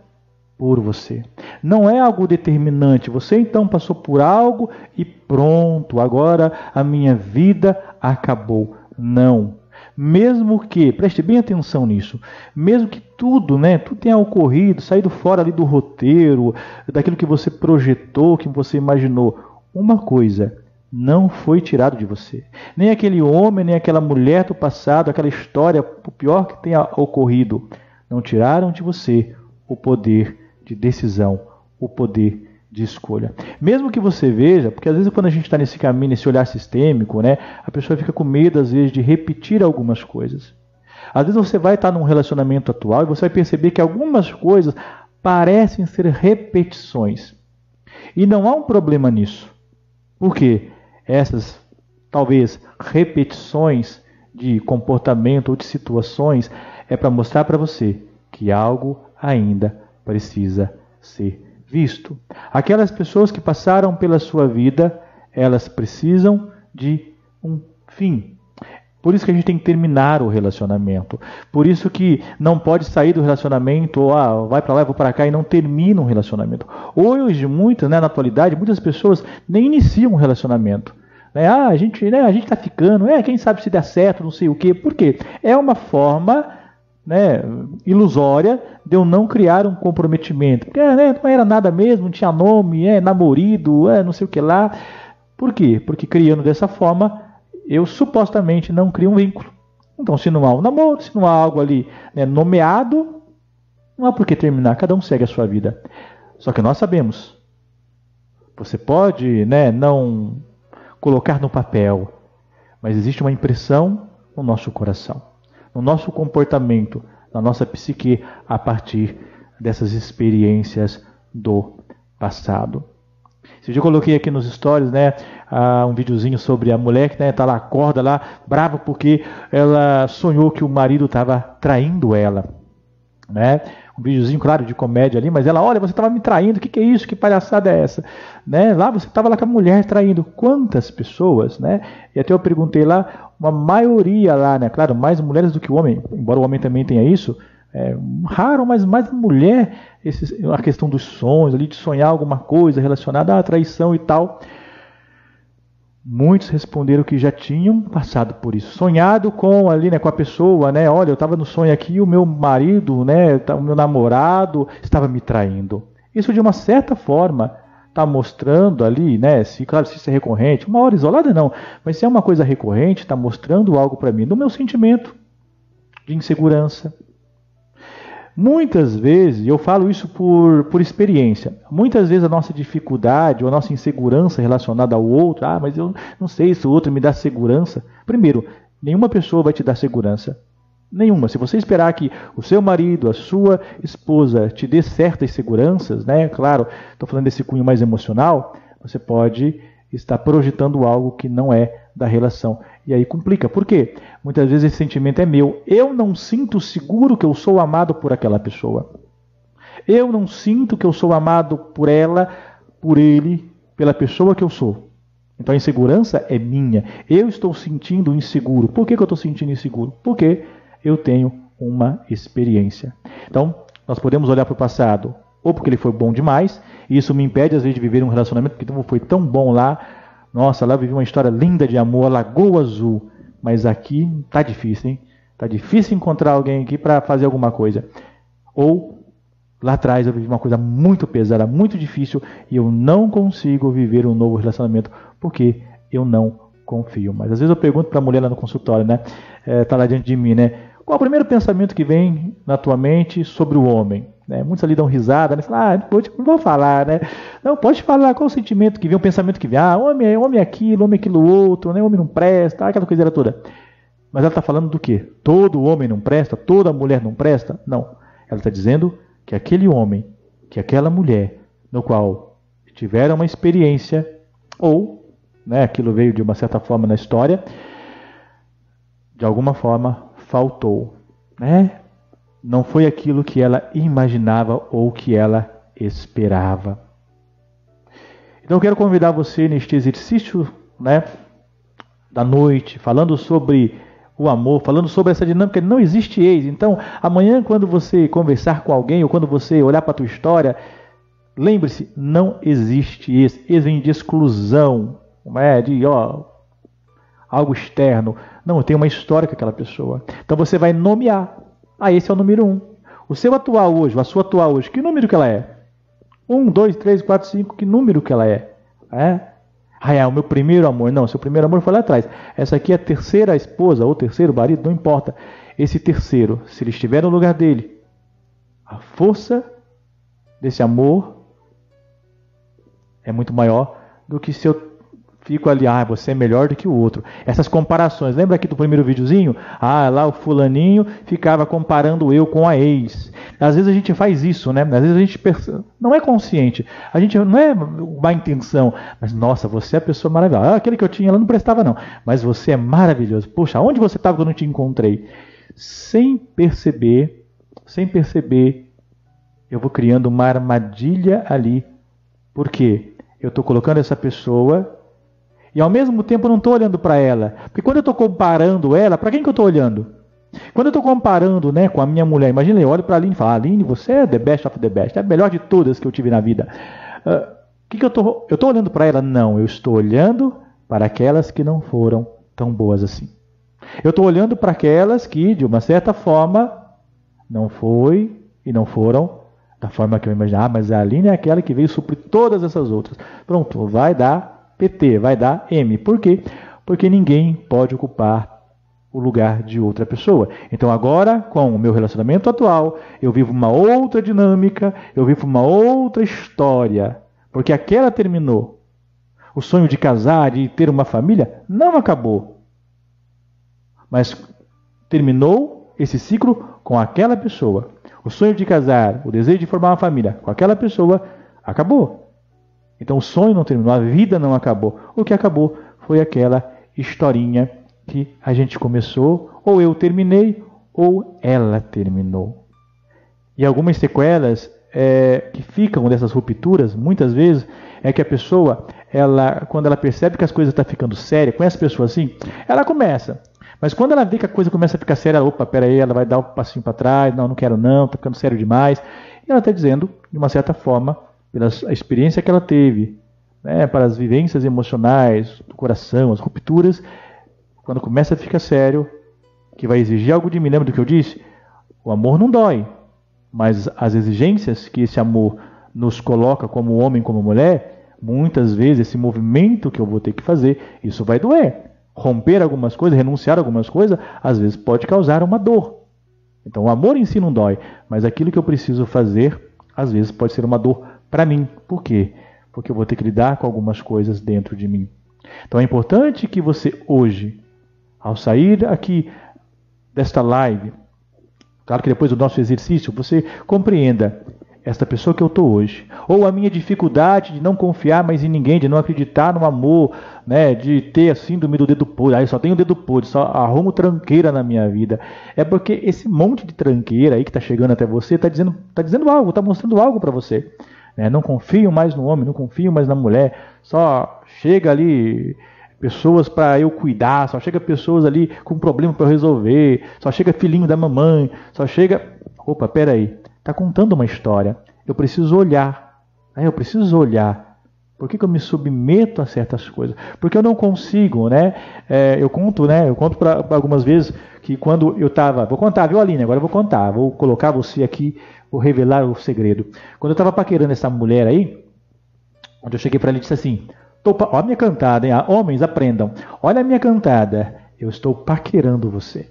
por você. Não é algo determinante. Você então passou por algo e pronto, agora a minha vida acabou. Não. Mesmo que, preste bem atenção nisso, mesmo que tudo, né, tudo tenha ocorrido, saído fora ali do roteiro, daquilo que você projetou, que você imaginou, uma coisa não foi tirado de você. Nem aquele homem, nem aquela mulher do passado, aquela história, o pior que tenha ocorrido, não tiraram de você o poder de decisão, o poder de escolha. Mesmo que você veja, porque às vezes quando a gente está nesse caminho, nesse olhar sistêmico, né, a pessoa fica com medo às vezes de repetir algumas coisas. Às vezes você vai estar num relacionamento atual e você vai perceber que algumas coisas parecem ser repetições. E não há um problema nisso. Por quê? Essas talvez repetições de comportamento ou de situações é para mostrar para você que algo ainda precisa ser visto. Aquelas pessoas que passaram pela sua vida, elas precisam de um fim. Por isso que a gente tem que terminar o relacionamento. Por isso que não pode sair do relacionamento, ou ah, vai para lá, vou para cá e não termina um relacionamento. Hoje, muitas, né, na atualidade, muitas pessoas nem iniciam um relacionamento. Né? Ah, a gente né, a gente está ficando, é, quem sabe se dá certo, não sei o quê. Por quê? É uma forma né, ilusória de eu não criar um comprometimento. Porque né, não era nada mesmo, não tinha nome, é namorido, é não sei o que lá. Por quê? Porque criando dessa forma, eu supostamente não crio um vínculo. Então, se não há um namoro, se não há algo ali né, nomeado, não há por que terminar, cada um segue a sua vida. Só que nós sabemos, você pode né, não colocar no papel, mas existe uma impressão no nosso coração no nosso comportamento, na nossa psique, a partir dessas experiências do passado. Se eu coloquei aqui nos stories, né, um videozinho sobre a mulher que né, tá lá, acorda lá, brava porque ela sonhou que o marido estava traindo ela, né? Um videozinho, claro, de comédia ali, mas ela, olha, você estava me traindo, o que, que é isso? Que palhaçada é essa? Né? Lá você estava lá com a mulher traindo. Quantas pessoas, né? E até eu perguntei lá, uma maioria lá, né? Claro, mais mulheres do que homem, embora o homem também tenha isso, é raro, mas mais mulher, esse, a questão dos sonhos, ali de sonhar alguma coisa relacionada à traição e tal. Muitos responderam que já tinham passado por isso, sonhado com ali, né, com a pessoa, né? Olha, eu estava no sonho aqui, o meu marido, né, tá, o meu namorado estava me traindo. Isso de uma certa forma está mostrando ali, né? Se claro, se isso é recorrente, uma hora isolada não, mas se é uma coisa recorrente, está mostrando algo para mim do meu sentimento de insegurança, Muitas vezes, eu falo isso por, por experiência, muitas vezes a nossa dificuldade ou a nossa insegurança relacionada ao outro, ah, mas eu não sei se o outro me dá segurança. Primeiro, nenhuma pessoa vai te dar segurança. Nenhuma. Se você esperar que o seu marido, a sua esposa te dê certas seguranças, né? Claro, estou falando desse cunho mais emocional, você pode estar projetando algo que não é da relação. E aí complica. Por quê? Muitas vezes esse sentimento é meu. Eu não sinto seguro que eu sou amado por aquela pessoa. Eu não sinto que eu sou amado por ela, por ele, pela pessoa que eu sou. Então a insegurança é minha. Eu estou sentindo inseguro. Por que, que eu estou sentindo inseguro? Porque eu tenho uma experiência. Então, nós podemos olhar para o passado, ou porque ele foi bom demais, e isso me impede, às vezes, de viver um relacionamento que foi tão bom lá, nossa, lá eu vivi uma história linda de amor, Lagoa Azul. Mas aqui tá difícil, hein? Tá difícil encontrar alguém aqui para fazer alguma coisa. Ou lá atrás eu vivi uma coisa muito pesada, muito difícil e eu não consigo viver um novo relacionamento porque eu não confio. Mas às vezes eu pergunto para a mulher lá no consultório, né? É, tá lá diante de mim, né? Qual é o primeiro pensamento que vem na tua mente sobre o homem? Né? Muitos ali dão risada, né? Falam, ah, não vou falar, né? Não, pode falar qual o sentimento que vem, o pensamento que vem. Ah, homem é homem é aquilo, homem é aquilo outro, né? homem não presta, aquela coisa toda. Mas ela está falando do quê? Todo homem não presta? Toda mulher não presta? Não. Ela está dizendo que aquele homem, que aquela mulher, no qual tiveram uma experiência, ou né, aquilo veio de uma certa forma na história, de alguma forma faltou. Né? Não foi aquilo que ela imaginava ou que ela esperava. Então quero convidar você neste exercício né, da noite, falando sobre o amor, falando sobre essa dinâmica, não existe ex. Então, amanhã, quando você conversar com alguém ou quando você olhar para a tua história, lembre-se, não existe ex. Ex vem de exclusão, não é? de ó, algo externo. Não, tem uma história com aquela pessoa. Então você vai nomear. Ah, esse é o número um. O seu atual hoje, a sua atual hoje, que número que ela é? Um, dois, três, quatro, cinco, que número que ela é? É? Ah, é o meu primeiro amor. Não, seu primeiro amor foi lá atrás. Essa aqui é a terceira esposa ou terceiro marido, não importa. Esse terceiro, se ele estiver no lugar dele, a força desse amor é muito maior do que se eu fico ali, ah, você é melhor do que o outro. Essas comparações, lembra aqui do primeiro videozinho? Ah, lá o fulaninho ficava comparando eu com a ex. Às vezes a gente faz isso, né? Às vezes a gente não é consciente, a gente não é má intenção, mas nossa, você é a pessoa maravilhosa. Ah, aquele que eu tinha, ela não prestava não, mas você é maravilhoso. Poxa, onde você estava quando eu te encontrei? Sem perceber, sem perceber, eu vou criando uma armadilha ali. Por quê? Eu estou colocando essa pessoa e ao mesmo tempo eu não estou olhando para ela. Porque quando eu estou comparando ela, para quem que eu estou olhando? Quando eu estou comparando né, com a minha mulher, imagina, eu olho para a Aline e falo, Aline, você é the best of the best, é a melhor de todas que eu tive na vida. Uh, que, que eu estou eu tô olhando para ela? Não, eu estou olhando para aquelas que não foram tão boas assim. Eu estou olhando para aquelas que, de uma certa forma, não foi e não foram da forma que eu imaginava, ah, mas a Aline é aquela que veio suprir todas essas outras. Pronto, vai dar PT vai dar M. Por quê? Porque ninguém pode ocupar o lugar de outra pessoa. Então agora, com o meu relacionamento atual, eu vivo uma outra dinâmica, eu vivo uma outra história, porque aquela terminou. O sonho de casar e ter uma família não acabou. Mas terminou esse ciclo com aquela pessoa. O sonho de casar, o desejo de formar uma família com aquela pessoa acabou. Então o sonho não terminou, a vida não acabou. O que acabou foi aquela historinha que a gente começou, ou eu terminei, ou ela terminou. E algumas sequelas é, que ficam dessas rupturas, muitas vezes, é que a pessoa, ela, quando ela percebe que as coisas estão tá ficando sérias, conhece a pessoa assim, ela começa. Mas quando ela vê que a coisa começa a ficar séria, opa, peraí, ela vai dar um passinho para trás, não, não quero não, está ficando sério demais. E ela está dizendo, de uma certa forma, pela experiência que ela teve, né, para as vivências emocionais do coração, as rupturas, quando começa a ficar sério, que vai exigir algo de mim, lembra do que eu disse? O amor não dói, mas as exigências que esse amor nos coloca como homem, como mulher, muitas vezes esse movimento que eu vou ter que fazer, isso vai doer. Romper algumas coisas, renunciar algumas coisas, às vezes pode causar uma dor. Então o amor em si não dói, mas aquilo que eu preciso fazer, às vezes pode ser uma dor para mim. Por quê? Porque eu vou ter que lidar com algumas coisas dentro de mim. Então é importante que você hoje, ao sair aqui desta live, claro que depois do nosso exercício, você compreenda esta pessoa que eu estou hoje. Ou a minha dificuldade de não confiar mais em ninguém, de não acreditar no amor, né, de ter a síndrome do dedo podre. Aí só tenho o dedo podre, só arrumo tranqueira na minha vida. É porque esse monte de tranqueira aí que está chegando até você está dizendo, tá dizendo algo, está mostrando algo para você. Né? Não confio mais no homem, não confio mais na mulher. Só chega ali pessoas para eu cuidar, só chega pessoas ali com problema para resolver, só chega filhinho da mamãe, só chega. Opa, peraí, está contando uma história. Eu preciso olhar, né? eu preciso olhar Por que, que eu me submeto a certas coisas? Porque eu não consigo, né? É, eu conto, né? Eu conto para algumas vezes que quando eu estava, vou contar, viu Aline? Agora eu vou contar, vou colocar você aqui, vou revelar o segredo. Quando eu estava paquerando essa mulher aí, onde eu cheguei para ela e disse assim: Tô, olha a minha cantada, hein? Homens, aprendam. Olha a minha cantada. Eu estou paquerando você.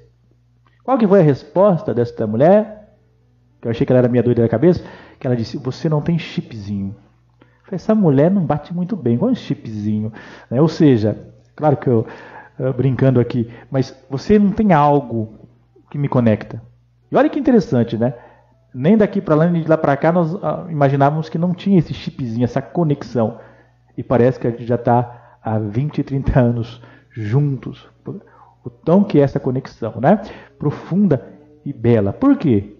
Qual que foi a resposta desta mulher? Que eu achei que ela era minha doida da cabeça. Que ela disse: Você não tem chipzinho. Essa mulher não bate muito bem, com um chipzinho. Né? Ou seja, claro que eu uh, brincando aqui, mas você não tem algo que me conecta. E olha que interessante, né? Nem daqui para lá, nem de lá para cá, nós uh, imaginávamos que não tinha esse chipzinho, essa conexão. E parece que a gente já está há 20, 30 anos juntos. O tão que é essa conexão, né? Profunda e bela. Por quê?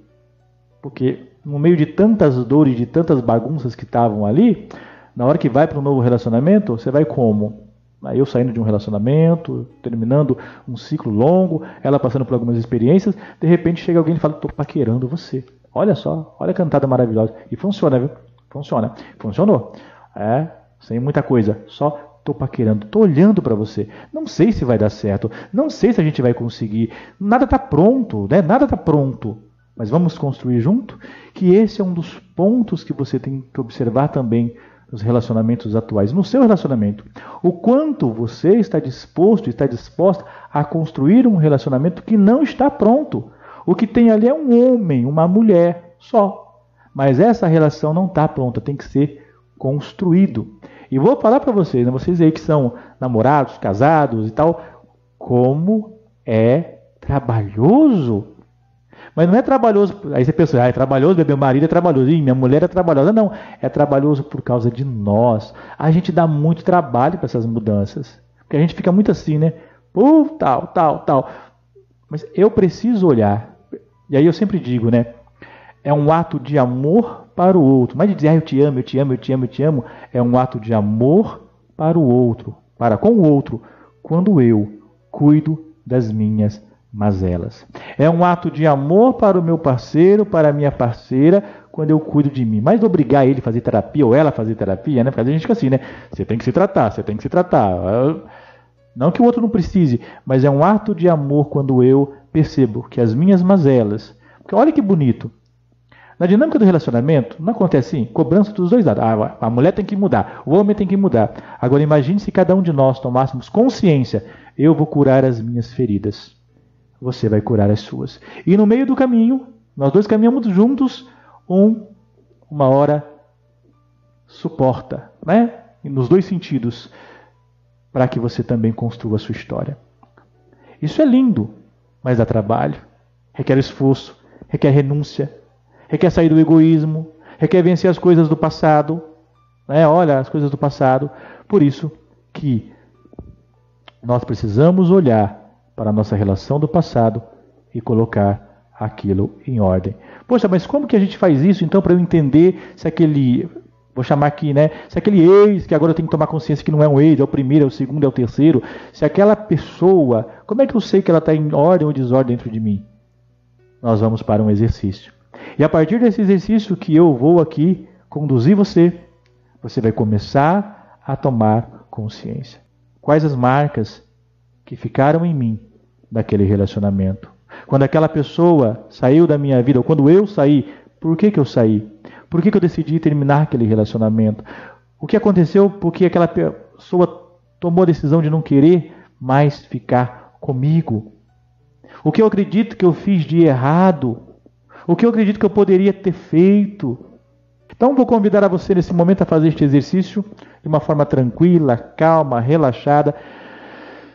Porque no meio de tantas dores, de tantas bagunças que estavam ali, na hora que vai para um novo relacionamento, você vai como? Eu saindo de um relacionamento, terminando um ciclo longo, ela passando por algumas experiências, de repente chega alguém e fala: "Tô paquerando você". Olha só, olha a cantada maravilhosa. E funciona, viu? Funciona. Funcionou. É, sem muita coisa, só tô paquerando, tô olhando para você. Não sei se vai dar certo, não sei se a gente vai conseguir. Nada tá pronto, né? Nada tá pronto mas vamos construir junto, que esse é um dos pontos que você tem que observar também nos relacionamentos atuais, no seu relacionamento. O quanto você está disposto, está disposta a construir um relacionamento que não está pronto. O que tem ali é um homem, uma mulher só. Mas essa relação não está pronta, tem que ser construído. E vou falar para vocês, né, vocês aí que são namorados, casados e tal, como é trabalhoso mas não é trabalhoso. Aí você pensa, ah, é trabalhoso, meu marido é trabalhoso, minha mulher é trabalhosa. Não, é trabalhoso por causa de nós. A gente dá muito trabalho para essas mudanças. Porque a gente fica muito assim, né? Uh, tal, tal, tal. Mas eu preciso olhar. E aí eu sempre digo, né? É um ato de amor para o outro. Mas de dizer, ah, eu te amo, eu te amo, eu te amo, eu te amo. É um ato de amor para o outro. Para com o outro. Quando eu cuido das minhas mazelas. É um ato de amor para o meu parceiro, para a minha parceira, quando eu cuido de mim. Mas obrigar ele a fazer terapia ou ela a fazer terapia, né? Porque a gente fica assim, né? Você tem que se tratar, você tem que se tratar. Não que o outro não precise, mas é um ato de amor quando eu percebo que as minhas mazelas. Porque olha que bonito. Na dinâmica do relacionamento, não acontece assim, cobrança dos dois lados. Ah, a mulher tem que mudar, o homem tem que mudar. Agora imagine se cada um de nós tomássemos consciência, eu vou curar as minhas feridas você vai curar as suas. E no meio do caminho, nós dois caminhamos juntos, um, uma hora, suporta, né? Nos dois sentidos, para que você também construa a sua história. Isso é lindo, mas dá trabalho, requer esforço, requer renúncia, requer sair do egoísmo, requer vencer as coisas do passado, né? Olha as coisas do passado. Por isso que nós precisamos olhar para a nossa relação do passado e colocar aquilo em ordem. Poxa, mas como que a gente faz isso então para eu entender se aquele vou chamar aqui, né? Se aquele ex, que agora eu tenho que tomar consciência que não é um ex, é o primeiro, é o segundo, é o terceiro, se aquela pessoa, como é que eu sei que ela está em ordem ou desordem dentro de mim? Nós vamos para um exercício. E a partir desse exercício que eu vou aqui conduzir você, você vai começar a tomar consciência. Quais as marcas que ficaram em mim daquele relacionamento. Quando aquela pessoa saiu da minha vida, ou quando eu saí, por que, que eu saí? Por que, que eu decidi terminar aquele relacionamento? O que aconteceu porque aquela pessoa tomou a decisão de não querer mais ficar comigo? O que eu acredito que eu fiz de errado? O que eu acredito que eu poderia ter feito? Então vou convidar a você nesse momento a fazer este exercício de uma forma tranquila, calma, relaxada,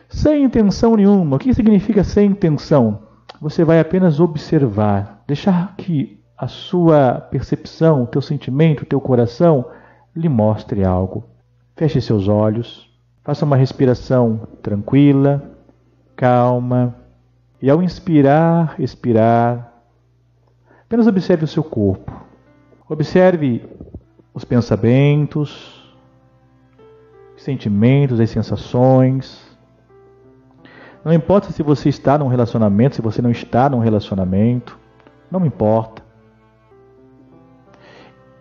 sem intenção nenhuma. O que significa sem intenção? Você vai apenas observar, deixar que a sua percepção, o teu sentimento, o teu coração lhe mostre algo. Feche seus olhos, faça uma respiração tranquila, calma, e ao inspirar, expirar, apenas observe o seu corpo. Observe os pensamentos, os sentimentos, as sensações. Não importa se você está num relacionamento, se você não está num relacionamento, não importa.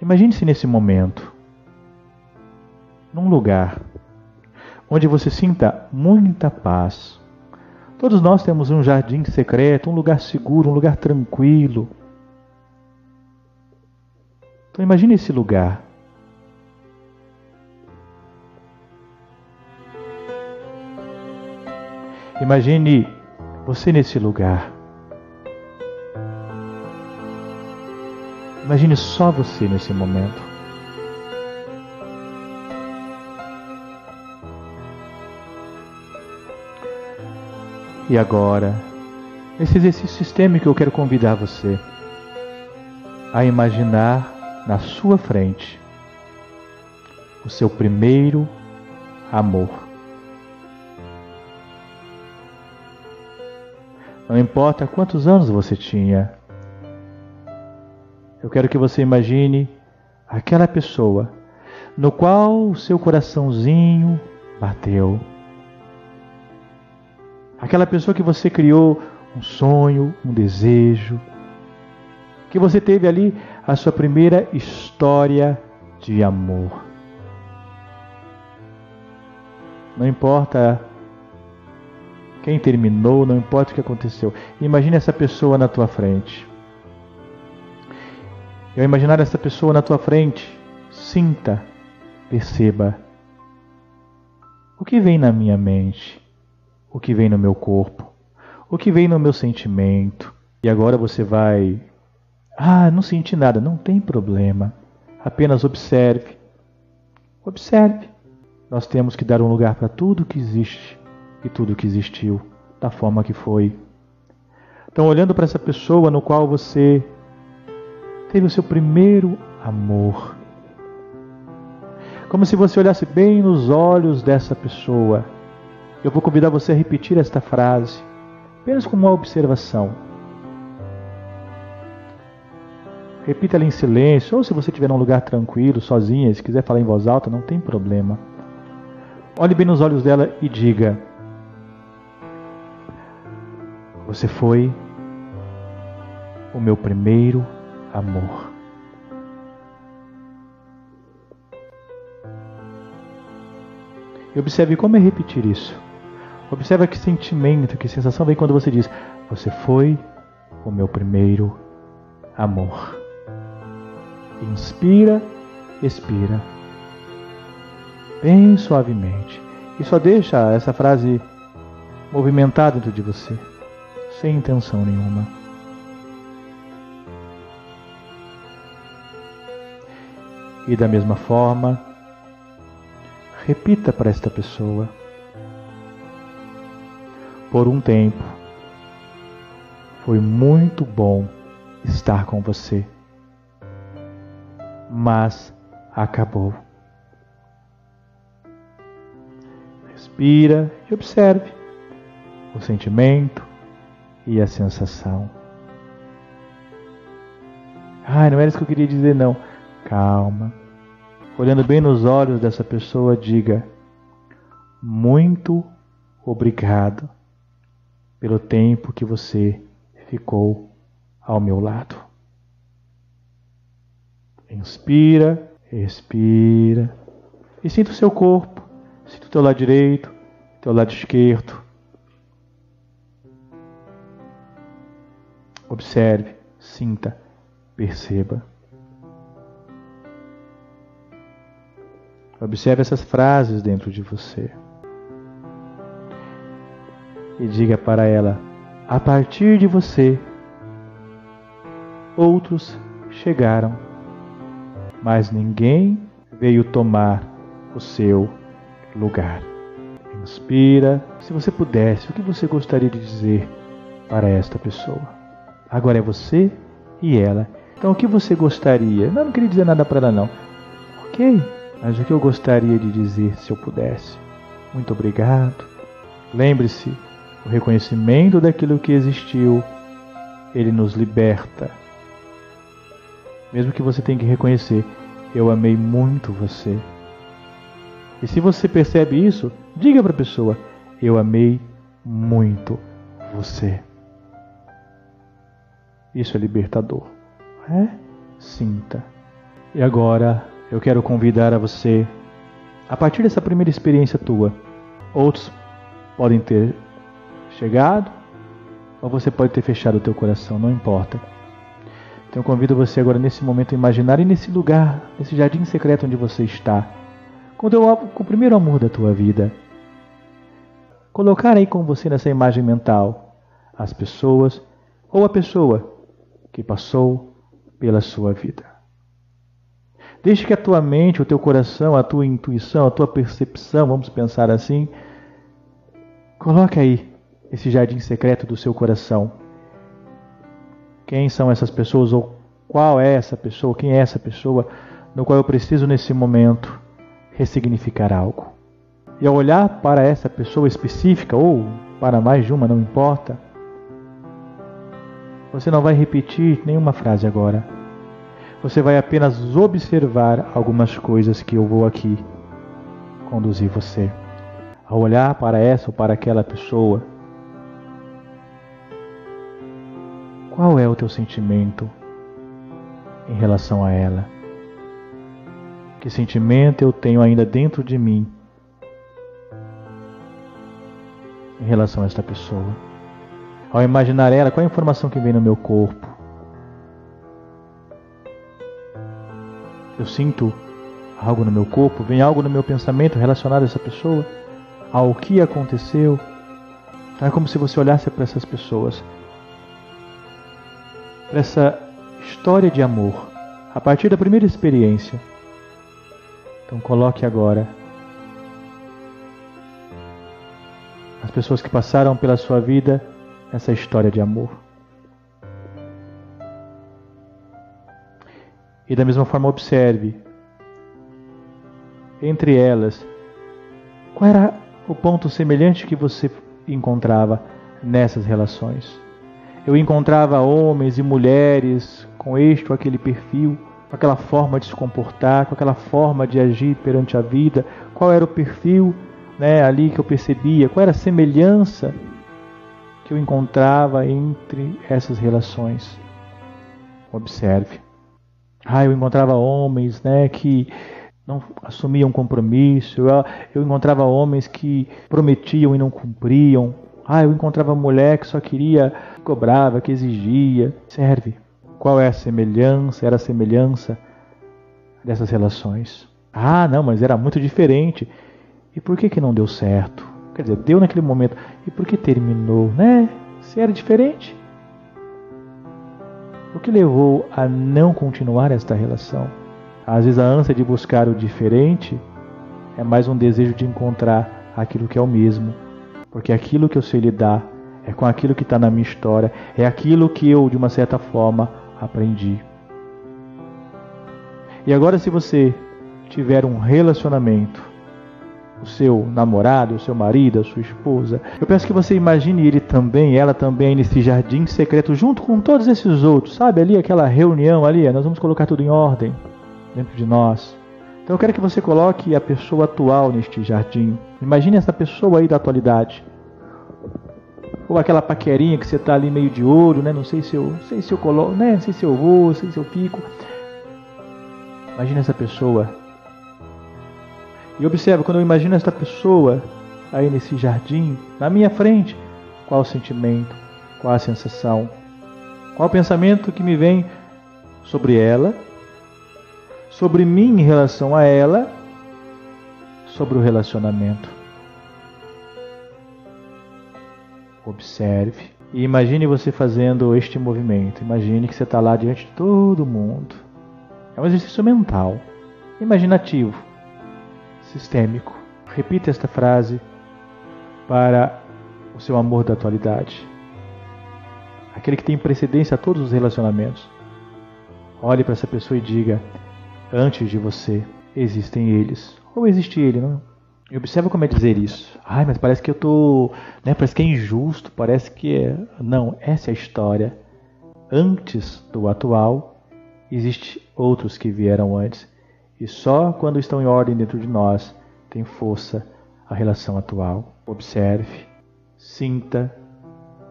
Imagine-se nesse momento. num lugar onde você sinta muita paz. Todos nós temos um jardim secreto, um lugar seguro, um lugar tranquilo. Então imagine esse lugar. Imagine você nesse lugar. Imagine só você nesse momento. E agora, nesse exercício sistêmico, eu quero convidar você a imaginar na sua frente o seu primeiro amor. Não importa quantos anos você tinha, eu quero que você imagine aquela pessoa no qual o seu coraçãozinho bateu Aquela pessoa que você criou um sonho, um desejo, que você teve ali a sua primeira história de amor. Não importa quem terminou, não importa o que aconteceu. Imagine essa pessoa na tua frente. Eu imaginar essa pessoa na tua frente, sinta, perceba. O que vem na minha mente? o que vem no meu corpo, o que vem no meu sentimento. E agora você vai. Ah, não senti nada, não tem problema. Apenas observe. Observe. Nós temos que dar um lugar para tudo que existe e tudo que existiu, da forma que foi. Então, olhando para essa pessoa no qual você teve o seu primeiro amor, como se você olhasse bem nos olhos dessa pessoa eu vou convidar você a repetir esta frase, apenas como uma observação. Repita ela em silêncio, ou se você estiver num lugar tranquilo, sozinha, se quiser falar em voz alta, não tem problema. Olhe bem nos olhos dela e diga: Você foi o meu primeiro amor. E observe como é repetir isso. Observa que sentimento, que sensação vem quando você diz: Você foi o meu primeiro amor. Inspira, expira. Bem suavemente. E só deixa essa frase movimentar dentro de você, sem intenção nenhuma. E da mesma forma, repita para esta pessoa por um tempo. Foi muito bom estar com você, mas acabou. Respira e observe o sentimento e a sensação. Ai, não era isso que eu queria dizer, não. Calma. Olhando bem nos olhos dessa pessoa, diga: Muito obrigado pelo tempo que você ficou ao meu lado. Inspira, expira e sinta o seu corpo. Sinta o teu lado direito, teu lado esquerdo. Observe, sinta, perceba. Observe essas frases dentro de você e diga para ela: a partir de você, outros chegaram, mas ninguém veio tomar o seu lugar. Inspira. Se você pudesse, o que você gostaria de dizer para esta pessoa? Agora é você e ela. Então, o que você gostaria? Não, não queria dizer nada para ela, não. Ok, mas o que eu gostaria de dizer se eu pudesse? Muito obrigado. Lembre-se o reconhecimento daquilo que existiu, ele nos liberta. Mesmo que você tenha que reconhecer, eu amei muito você. E se você percebe isso, diga para a pessoa: eu amei muito você. Isso é libertador. É? Sinta. E agora eu quero convidar a você A partir dessa primeira experiência tua, outros podem ter chegado ou você pode ter fechado o teu coração, não importa. Então eu convido você agora nesse momento a imaginar e nesse lugar, nesse jardim secreto onde você está, com o, com o primeiro amor da tua vida. Colocar aí com você nessa imagem mental as pessoas ou a pessoa que passou pela sua vida. Deixe que a tua mente, o teu coração, a tua intuição, a tua percepção, vamos pensar assim, coloque aí esse jardim secreto do seu coração. Quem são essas pessoas ou qual é essa pessoa, quem é essa pessoa no qual eu preciso nesse momento ressignificar algo. E ao olhar para essa pessoa específica ou para mais de uma, não importa, você não vai repetir nenhuma frase agora. Você vai apenas observar algumas coisas que eu vou aqui conduzir você. Ao olhar para essa ou para aquela pessoa, Qual é o teu sentimento em relação a ela? Que sentimento eu tenho ainda dentro de mim em relação a esta pessoa? Ao imaginar ela, qual é a informação que vem no meu corpo? Eu sinto algo no meu corpo, vem algo no meu pensamento relacionado a essa pessoa, ao que aconteceu. Então é como se você olhasse para essas pessoas para essa história de amor a partir da primeira experiência. Então coloque agora as pessoas que passaram pela sua vida essa história de amor. E da mesma forma observe entre elas qual era o ponto semelhante que você encontrava nessas relações. Eu encontrava homens e mulheres com este ou aquele perfil, com aquela forma de se comportar, com aquela forma de agir perante a vida. Qual era o perfil né, ali que eu percebia? Qual era a semelhança que eu encontrava entre essas relações? Observe. Ah, eu encontrava homens né, que não assumiam compromisso, eu, eu encontrava homens que prometiam e não cumpriam, ah, eu encontrava mulher que só queria, cobrava, que exigia. Serve. Qual é a semelhança? Era a semelhança dessas relações. Ah, não, mas era muito diferente. E por que que não deu certo? Quer dizer, deu naquele momento. E por que terminou, né? Se era diferente. O que levou a não continuar esta relação? Às vezes a ânsia de buscar o diferente é mais um desejo de encontrar aquilo que é o mesmo porque aquilo que eu sei lidar é com aquilo que está na minha história, é aquilo que eu, de uma certa forma, aprendi. E agora, se você tiver um relacionamento, o seu namorado, o seu marido, a sua esposa, eu peço que você imagine ele também, ela também, nesse jardim secreto, junto com todos esses outros, sabe? Ali, aquela reunião ali, nós vamos colocar tudo em ordem dentro de nós. Então eu quero que você coloque a pessoa atual neste jardim. Imagine essa pessoa aí da atualidade. Ou aquela paquerinha que você está ali meio de olho, né? Não sei se eu, sei se eu coloco, né? Não sei se eu vou, não sei se eu fico. Imagine essa pessoa. E observe, quando eu imagino essa pessoa aí nesse jardim, na minha frente, qual o sentimento, qual a sensação, qual o pensamento que me vem sobre ela sobre mim em relação a ela, sobre o relacionamento. Observe e imagine você fazendo este movimento. Imagine que você está lá diante de todo mundo. É um exercício mental, imaginativo, sistêmico. Repita esta frase para o seu amor da atualidade. Aquele que tem precedência a todos os relacionamentos. Olhe para essa pessoa e diga: Antes de você existem eles. Ou existe ele, não? E observa como é dizer isso. Ai, mas parece que eu tô. Né, parece que é injusto, parece que é. Não, essa é a história. Antes do atual, existe outros que vieram antes. E só quando estão em ordem dentro de nós tem força a relação atual. Observe, sinta,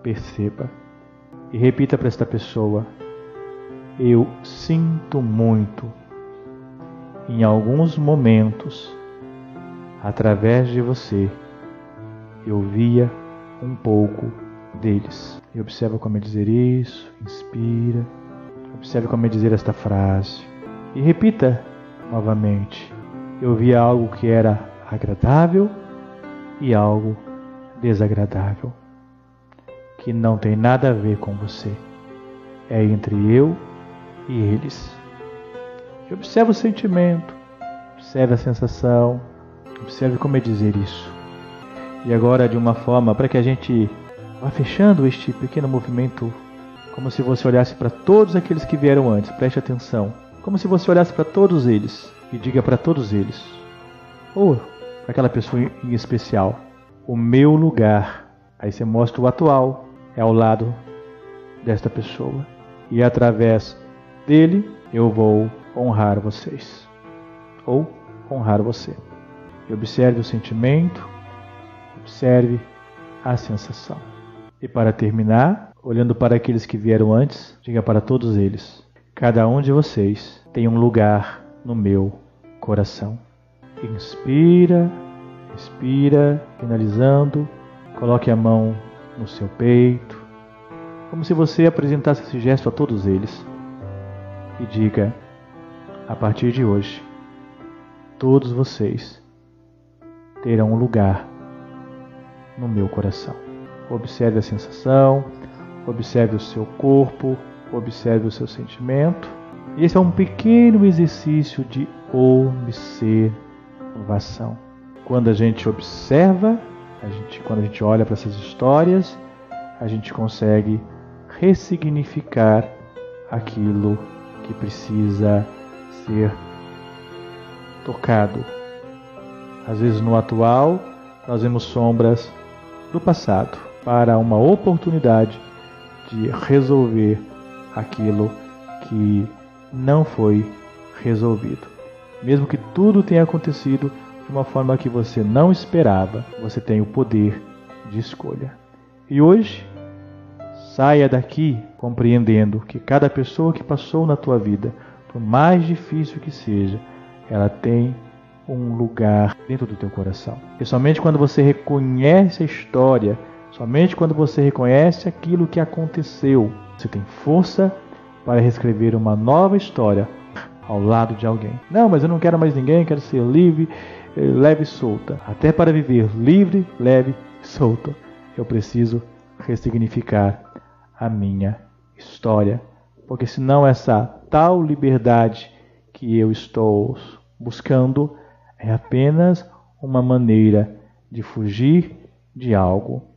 perceba. E repita para esta pessoa: Eu sinto muito em alguns momentos através de você, eu via um pouco deles. E observa como é dizer isso, inspira. Observe como é dizer esta frase. E repita novamente. Eu via algo que era agradável e algo desagradável, que não tem nada a ver com você. É entre eu e eles. E observe o sentimento, observe a sensação, observe como é dizer isso. E agora, de uma forma para que a gente vá fechando este pequeno movimento, como se você olhasse para todos aqueles que vieram antes, preste atenção. Como se você olhasse para todos eles e diga para todos eles, ou para aquela pessoa em especial, o meu lugar. Aí você mostra o atual, é ao lado desta pessoa. E através dele eu vou honrar vocês. Ou honrar você. E observe o sentimento, observe a sensação. E para terminar, olhando para aqueles que vieram antes, diga para todos eles: cada um de vocês tem um lugar no meu coração. Inspira, expira, finalizando. Coloque a mão no seu peito, como se você apresentasse esse gesto a todos eles. E diga: a partir de hoje, todos vocês terão um lugar no meu coração. Observe a sensação, observe o seu corpo, observe o seu sentimento. Esse é um pequeno exercício de observação. Quando a gente observa, a gente, quando a gente olha para essas histórias, a gente consegue ressignificar aquilo que precisa ser tocado. Às vezes no atual, nós vemos sombras do passado para uma oportunidade de resolver aquilo que não foi resolvido. Mesmo que tudo tenha acontecido de uma forma que você não esperava, você tem o poder de escolha. E hoje, saia daqui compreendendo que cada pessoa que passou na tua vida, por mais difícil que seja, ela tem um lugar dentro do teu coração. E somente quando você reconhece a história, somente quando você reconhece aquilo que aconteceu, você tem força para reescrever uma nova história ao lado de alguém. Não, mas eu não quero mais ninguém, quero ser livre, eh, leve e solta. Até para viver livre, leve e solta, eu preciso ressignificar a minha história. Porque senão essa tal liberdade que eu estou buscando é apenas uma maneira de fugir de algo